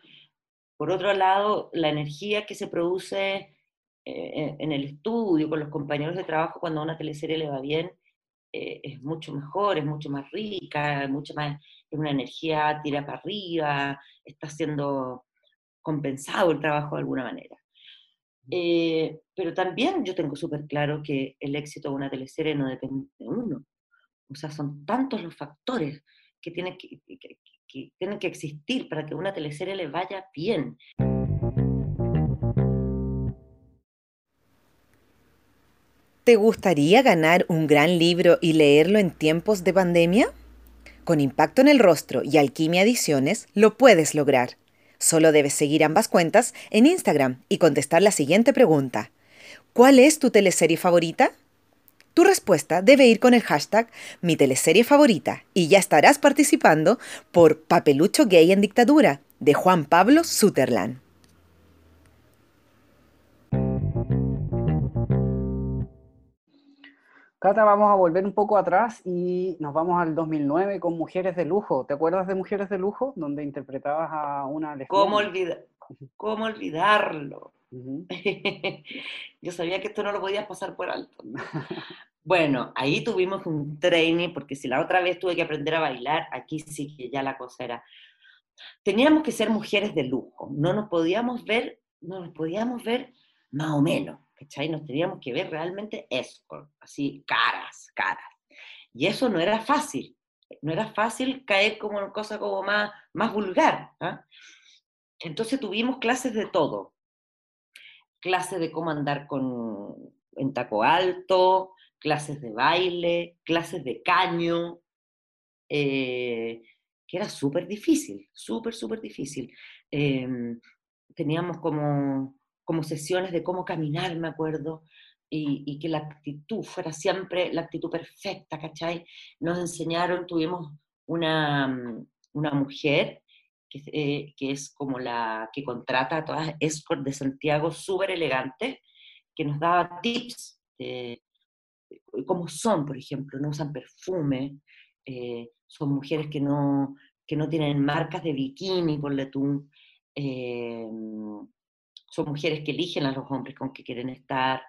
Por otro lado, la energía que se produce eh, en el estudio, con los compañeros de trabajo, cuando a una teleserie le va bien, eh, es mucho mejor, es mucho más rica, mucho más, es una energía tira para arriba, está siendo compensado el trabajo de alguna manera. Eh, pero también yo tengo súper claro que el éxito de una teleserie no depende de uno. O sea, son tantos los factores que tienen que, que tienen que existir para que una teleserie le vaya bien. ¿Te gustaría ganar un gran libro y leerlo en tiempos de pandemia? Con Impacto en el Rostro y Alquimia Ediciones lo puedes lograr. Solo debes seguir ambas cuentas en Instagram y contestar la siguiente pregunta. ¿Cuál es tu teleserie favorita? Tu respuesta debe ir con el hashtag mi teleserie favorita y ya estarás participando por Papelucho Gay en Dictadura de Juan Pablo Sutherland. Cata, vamos a volver un poco atrás y nos vamos al 2009 con Mujeres de Lujo. ¿Te acuerdas de Mujeres de Lujo? Donde interpretabas a una ¿Cómo, ¿Cómo olvidarlo? Yo sabía que esto no lo podías pasar por alto. Bueno, ahí tuvimos un training, porque si la otra vez tuve que aprender a bailar, aquí sí que ya la cosa era... Teníamos que ser mujeres de lujo, no nos podíamos ver, no nos podíamos ver más o menos ¿cachai? Nos teníamos que ver realmente escort, así, caras, caras. Y eso no era fácil, no era fácil caer como en cosa como más, más vulgar. ¿ah? Entonces tuvimos clases de todo. Clases de cómo andar con, en taco alto, clases de baile, clases de caño, eh, que era súper difícil, súper, súper difícil. Em, teníamos como como sesiones de cómo caminar, me acuerdo, y, que la actitud fuera siempre la actitud perfecta, ¿cachai? Nos enseñaron, tuvimos una, mm, una mujer que, eh, que, es como la que contrata a todas escort de Santiago, súper elegante, que nos daba tips de, cómo son, por ejemplo, no usan perfume, eh, son mujeres que no, que no tienen marcas de bikini, por tú, eh, son mujeres que eligen a los hombres con que quieren estar.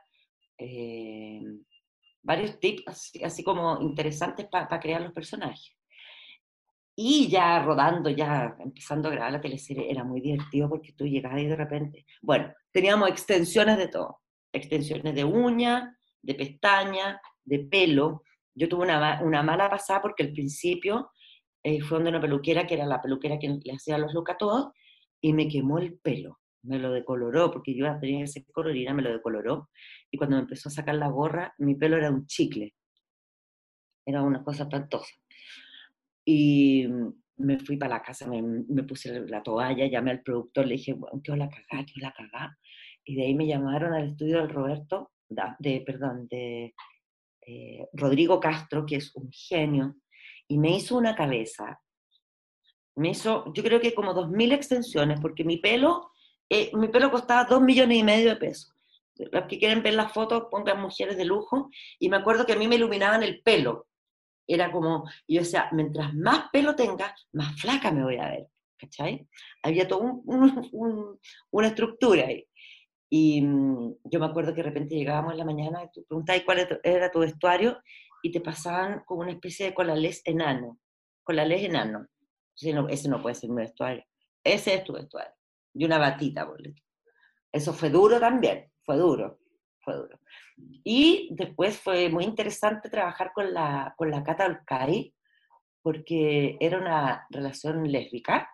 Eh, varios tips así, como interesantes para crear los personajes. Y ya rodando, ya empezando a grabar la teleserie, era muy divertido porque tú llegabas y de repente, bueno, teníamos extensiones de todo, extensiones de uña, de pestaña, de pelo. Yo tuve una, una mala pasada porque al principio eh, fue donde una peluquera, que era la peluquera que le hacía los looks a todos, y me quemó el pelo me lo decoloró, porque yo tenía ese colorina, me lo decoloró, y cuando me empezó a sacar la gorra, mi pelo era un chicle, era una cosa espantosa. Y me fui para la casa, me, me, puse la toalla, llamé al productor, le dije, qué la cagá, qué la cagá, y de ahí me llamaron al estudio del Roberto, de, perdón, de eh, Rodrigo Castro, que es un genio, y me hizo una cabeza, me hizo, yo creo que como dos mil extensiones, porque mi pelo eh, mi pelo costaba dos millones y medio de pesos. Los que quieren ver las fotos, pongan mujeres de lujo. Y me acuerdo que a mí me iluminaban el pelo. Era como, yo decía, mientras más pelo tenga, más flaca me voy a ver. ¿Cachai? Había toda un, una estructura ahí. Y mm, yo me acuerdo que de repente llegábamos en la mañana y tú preguntabas cuál era tu vestuario y te pasaban como una especie de colales enano. Colales enano. ese no puede ser mi vestuario. Ese es tu vestuario y una batita, boleto. Eso fue duro también, fue duro, fue duro. Y después fue muy interesante trabajar con la, con la Cata Alcai, porque era una relación lésbica,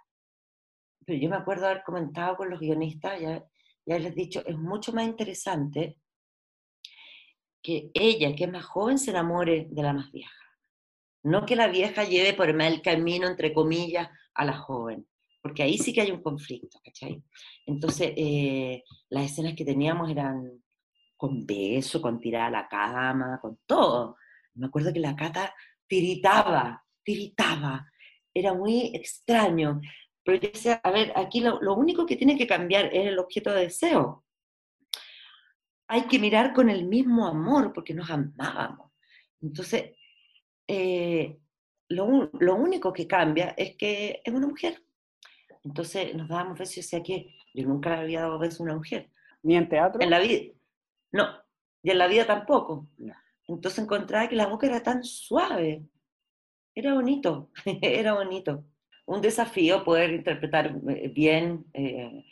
pero yo me acuerdo haber comentado con los guionistas, ya, ya les he dicho, es mucho más interesante que ella, que es más joven, se enamore de la más vieja. No que la vieja lleve por mal camino, entre comillas, a la joven porque ahí sí que hay un conflicto, ¿cachai? Entonces, eh, las escenas que teníamos eran con beso, con tirada a la cama, con todo. Me acuerdo que la cata tiritaba, tiritaba. Era muy extraño. Pero yo decía, a ver, aquí lo, único que tiene que cambiar es el objeto de deseo. Hay que mirar con el mismo amor porque nos amábamos. Entonces, eh, lo, único que cambia es que es una mujer. Entonces nos dábamos besos y decía que yo nunca le había dado besos a una mujer. ¿Ni en teatro? En la vida. No, y en la vida tampoco. Entonces encontraba que la boca era tan suave. Era bonito, era bonito. Un desafío poder interpretar eh, bien. Eh,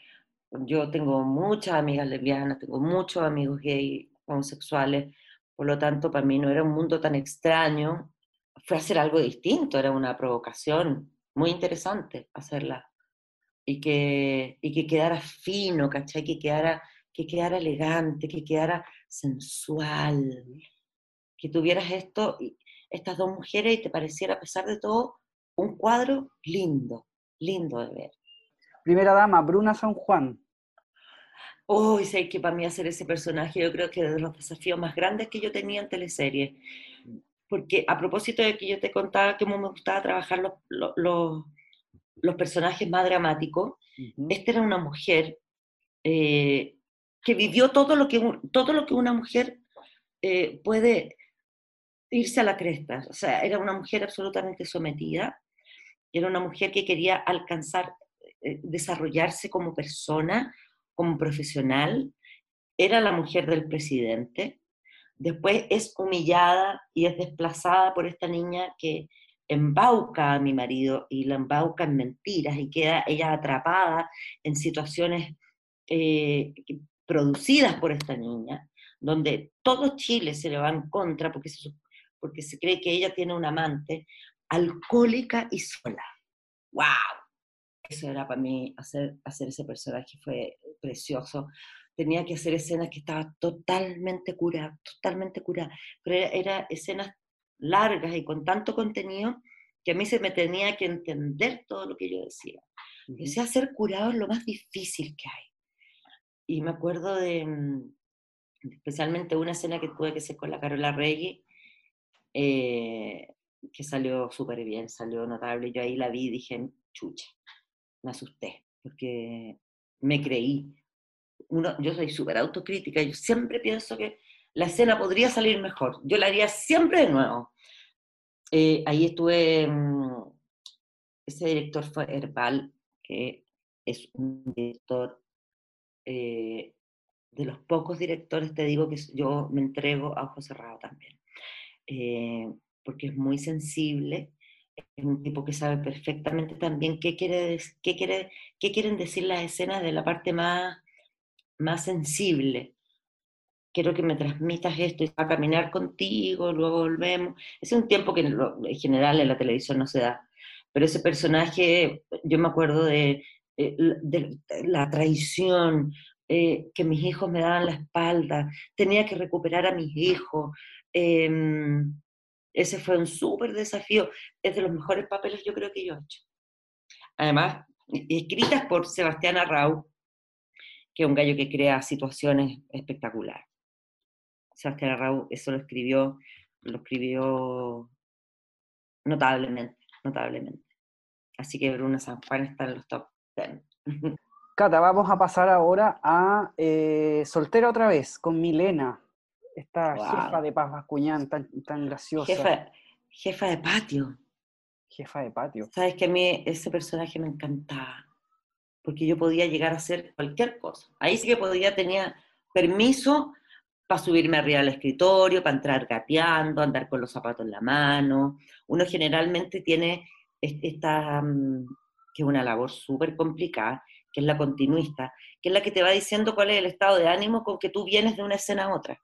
yo tengo muchas amigas lesbianas, tengo muchos amigos gay, homosexuales, por lo tanto para mí no era un mundo tan extraño. Fue hacer algo distinto, era una provocación muy interesante hacerla. Y que, y que quedara fino, ¿cachai? Que quedara, que quedara elegante, que quedara sensual, que tuvieras esto, estas dos mujeres y te pareciera, a pesar de todo, un cuadro lindo, lindo de ver. Primera dama, Bruna San Juan. Uy, sé que para mí hacer ese personaje yo creo que es de los desafíos más grandes que yo tenía en teleserie. Porque a propósito de que yo te contaba que me gustaba trabajar los, los, los personajes más dramáticos, esta era una mujer eh, que vivió todo lo que, todo lo que una mujer eh, puede irse a la cresta. O sea, era una mujer absolutamente sometida, era una mujer que quería alcanzar, eh, desarrollarse como persona, como profesional, era la mujer del presidente, después es humillada y es desplazada por esta niña que embauca a mi marido y la embauca en mentiras y queda ella atrapada en situaciones eh, producidas por esta niña, donde todo Chile se le va en contra porque se, porque se cree que ella tiene un amante, alcohólica y sola. ¡Wow! Eso era para mí, hacer, hacer ese personaje fue precioso. Tenía que hacer escenas que estaba totalmente curada, totalmente curada, pero era, era escenas largas y con tanto contenido que a mí se me tenía que entender todo lo que yo decía. O sea, ser curado es lo más difícil que hay. Y me acuerdo de, mm, especialmente una escena que tuve que hacer con la Carola Regui, eh, que salió súper bien, salió notable. Yo ahí la vi y dije, chucha, me asusté, porque me creí. Uno, yo soy súper autocrítica, yo siempre pienso que la escena podría salir mejor. Yo la haría siempre de nuevo. Eh, ahí estuve, mm, ese director fue Herbal, que es un director eh, de los pocos directores, te digo que yo me entrego a ojo cerrado también, eh, porque es muy sensible, es un tipo que sabe perfectamente también qué, quiere, qué, quiere, qué quieren decir las escenas de la parte más, más sensible. Quiero que me transmitas esto y a caminar contigo, luego volvemos. Es un tiempo que en general en la televisión no se da. Pero ese personaje, yo me acuerdo de eh, de la traición, eh, que mis hijos me daban la espalda, tenía que recuperar a mis hijos. Em, ese fue un súper desafío, es de los mejores papeles yo creo que yo he hecho. Además, escritas por Sebastián Arrau, que es un gallo que crea situaciones espectaculares. Sebastián Arrau eso lo escribió, lo escribió notablemente, notablemente. Así que Bruna San Juan está en los top Cata, vamos a pasar ahora a eh, Soltera otra vez, con Milena, esta jefa de Paz Bascuñán, tan, tan graciosa. Jefa, jefa de patio. Jefa de patio. Sabes que a mí ese personaje me encantaba, porque yo podía llegar a hacer cualquier cosa. Ahí sí que podía, tenía permiso para subirme arriba del escritorio, para entrar gateando, andar con los zapatos en la mano. Uno generalmente tiene esta, mm, que es una labor súper complicada, que es la continuista, que es la que te va diciendo cuál es el estado de ánimo con que tú vienes de una escena a otra.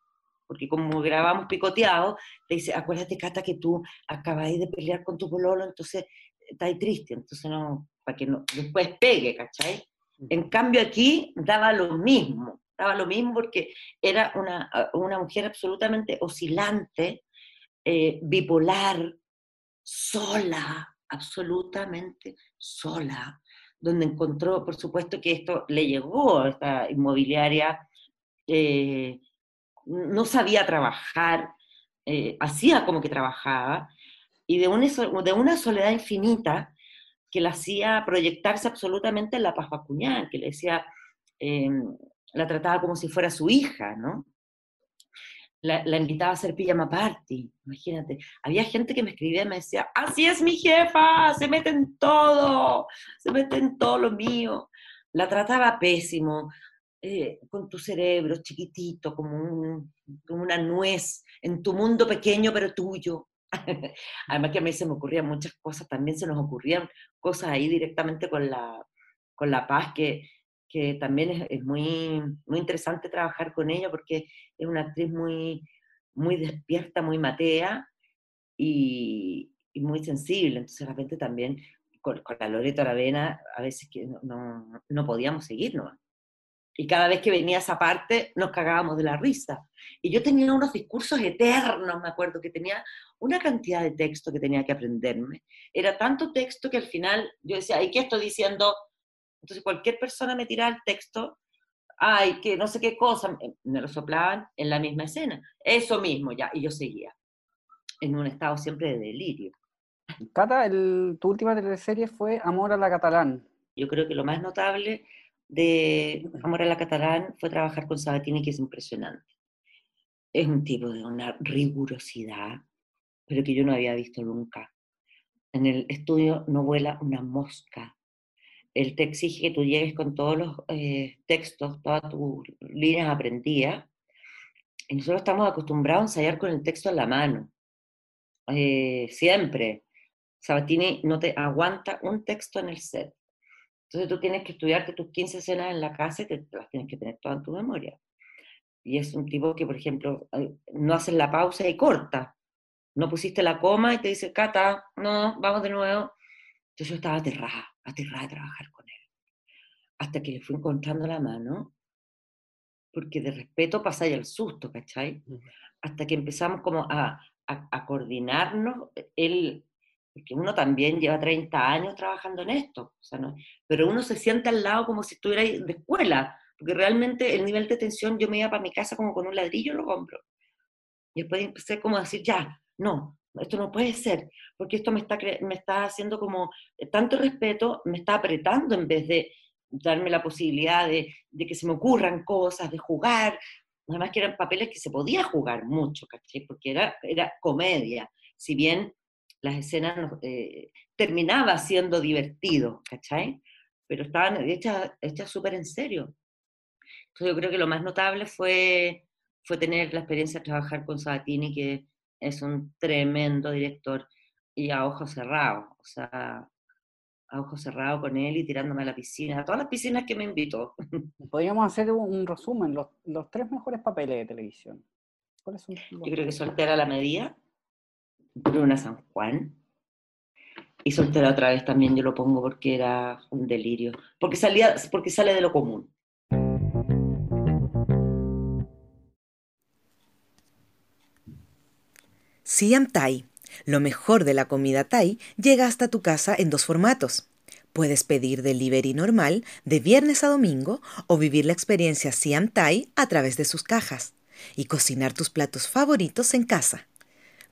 Porque como grabamos picoteado, te dice, acuérdate, Cata, que tú acabáis de pelear con tu pololo, entonces estás triste, entonces no, para que no, después pegue, ¿cachai? En cambio aquí daba lo mismo, daba lo mismo porque era una, una mujer absolutamente oscilante, eh, bipolar, sola, absolutamente sola, donde encontró, por supuesto que esto le llegó a esta inmobiliaria, eh, no sabía trabajar, eh, hacía como que trabajaba, y de una, de una soledad infinita que la hacía proyectarse absolutamente en la paz que le decía, em, la trataba como si fuera su hija, ¿no? la, invitaba a hacer pijama party, imagínate. Había gente que me escribía y me decía, así es mi jefa, se mete en todo, se mete en todo lo mío. La trataba pésimo, eh, con tu cerebro chiquitito, como, como una nuez, en tu mundo pequeño pero tuyo. Además que a mí se me ocurrían muchas cosas, también se nos ocurrían cosas ahí directamente con la, con la paz que que también es, muy, muy interesante trabajar con ella porque es una actriz muy, muy despierta, muy matea y, muy sensible. Entonces, de repente también con, la Loreto Aravena, a veces que no, no, podíamos seguirnos. Y cada vez que venía esa parte, nos cagábamos de la risa. Y yo tenía unos discursos eternos, me acuerdo, que tenía una cantidad de texto que tenía que aprenderme. Era tanto texto que al final yo decía, ¿y qué estoy diciendo? Entonces cualquier persona me tiraba el texto, ay, que no sé qué cosa, me lo soplaban en la misma escena. Eso mismo ya, y yo seguía, en un estado siempre de delirio. Cata, el, tu última teleserie fue Amor a la Catalán. Yo creo que lo más notable de Amor a la Catalán fue trabajar con Sabatini, que es impresionante. Es un tipo de una rigurosidad, pero que yo no había visto nunca. En el estudio no vuela una mosca, él te exige que tú llegues con todos los eh, textos, todas tus líneas aprendidas. Y nosotros estamos acostumbrados a ensayar con el texto en la mano. Eh, siempre. Sabatini no te aguanta un texto en el set. Entonces tú tienes que estudiarte tus 15 escenas en la casa y te, las tienes que tener todas en tu memoria. Y es un tipo que, por ejemplo, no haces la pausa y corta. No pusiste la coma y te dice, Cata, no, vamos de nuevo. Entonces yo estaba aterrada aterrada de trabajar con él. Hasta que le fui encontrando la mano, porque de respeto pasa ya el susto, ¿cachai? Hasta que empezamos como a, a, coordinarnos, él, porque uno también lleva 30 años trabajando en esto, o sea, no, pero uno se siente al lado como si estuviera de escuela, porque realmente el nivel de tensión yo me iba para mi casa como con un ladrillo en los hombros. Y después empecé como a decir, ya, no, esto no puede ser, porque esto me está, me está haciendo como eh, tanto respeto, me está apretando en vez de darme la posibilidad de, de, que se me ocurran cosas, de jugar, además que eran papeles que se podía jugar mucho, ¿cachai? Porque era, era comedia, si bien las escenas eh, terminaba siendo divertido, ¿cachai? Pero estaban hechas, hechas súper en serio. Entonces yo creo que lo más notable fue, fue tener la experiencia de trabajar con Sabatini, que es un tremendo director y a ojos cerrados, o sea, a ojos cerrados con él y tirándome a la piscina, a todas las piscinas que me invitó. Podríamos hacer un, resumen, los, tres mejores papeles de televisión. ¿Cuáles son Yo creo que Soltera a la Medida, Bruna San Juan, y Soltera otra vez también yo lo pongo porque era un delirio, porque, salía, porque sale de lo común. Siam Thai. Lo mejor de la comida Thai llega hasta tu casa en dos formatos. Puedes pedir delivery normal de viernes a domingo o vivir la experiencia Siam Thai a través de sus cajas y cocinar tus platos favoritos en casa.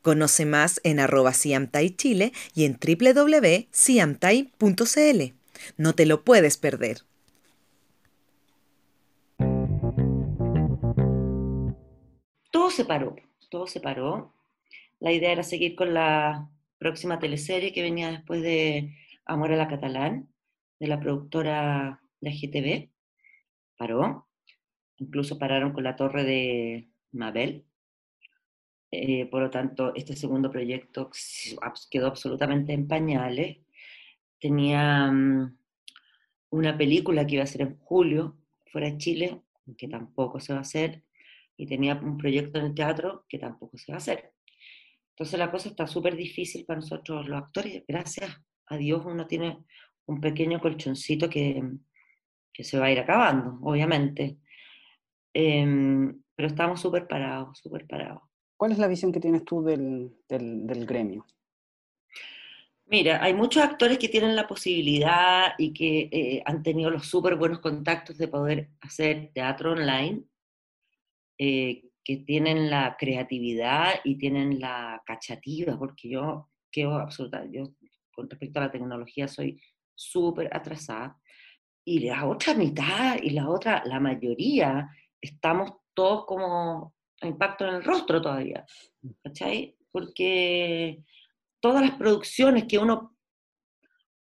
Conoce más en arroba Siam Thai Chile y en www.siamthai.cl. No te lo puedes perder. Todo se paró, todo se paró la idea era seguir con la próxima teleserie que venía después de Amor a la Catalán, de la productora de GTV. Paró. Incluso pararon con la torre de Mabel. Eh, por lo tanto, este segundo proyecto quedó absolutamente en pañales. Tenía mm, una película que iba a ser en julio, fuera de Chile, que tampoco se va a hacer, y tenía un proyecto en el teatro que tampoco se va a hacer. Entonces la cosa está súper difícil para nosotros los actores. Gracias a Dios uno tiene un pequeño colchoncito que, que se va a ir acabando, obviamente. Em, pero estamos súper parados, súper parados. ¿Cuál es la visión que tienes tú del, del, gremio? Mira, hay muchos actores que tienen la posibilidad y que eh, han tenido los súper buenos contactos de poder hacer teatro online, eh, que tienen la creatividad y tienen la cachativa, porque yo quedo absoluta, yo con respecto a la tecnología soy súper atrasada, y la otra mitad y la otra, la mayoría, estamos todos como impacto en el rostro todavía, ¿cachai? Porque todas las producciones que uno,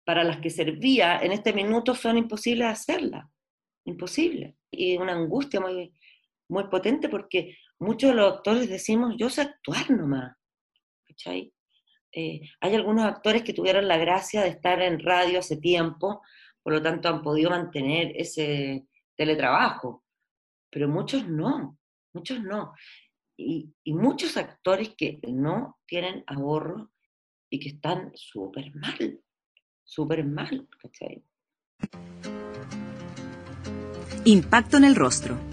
para las que servía en este minuto, son imposibles de hacerlas, imposible. Y una angustia muy, muy potente porque muchos de los actores decimos, yo sé actuar nomás, ¿cachai? Eh, hay algunos actores que tuvieron la gracia de estar en radio hace tiempo, por lo tanto han podido mantener ese teletrabajo, pero muchos no, muchos no. Y, muchos actores que no tienen ahorro y que están súper mal, súper mal, ¿cachai? Impacto en el rostro.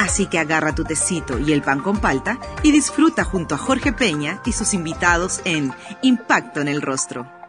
Así que agarra tu tecito y el pan con palta y disfruta junto a Jorge Peña y sus invitados en Impacto en el Rostro.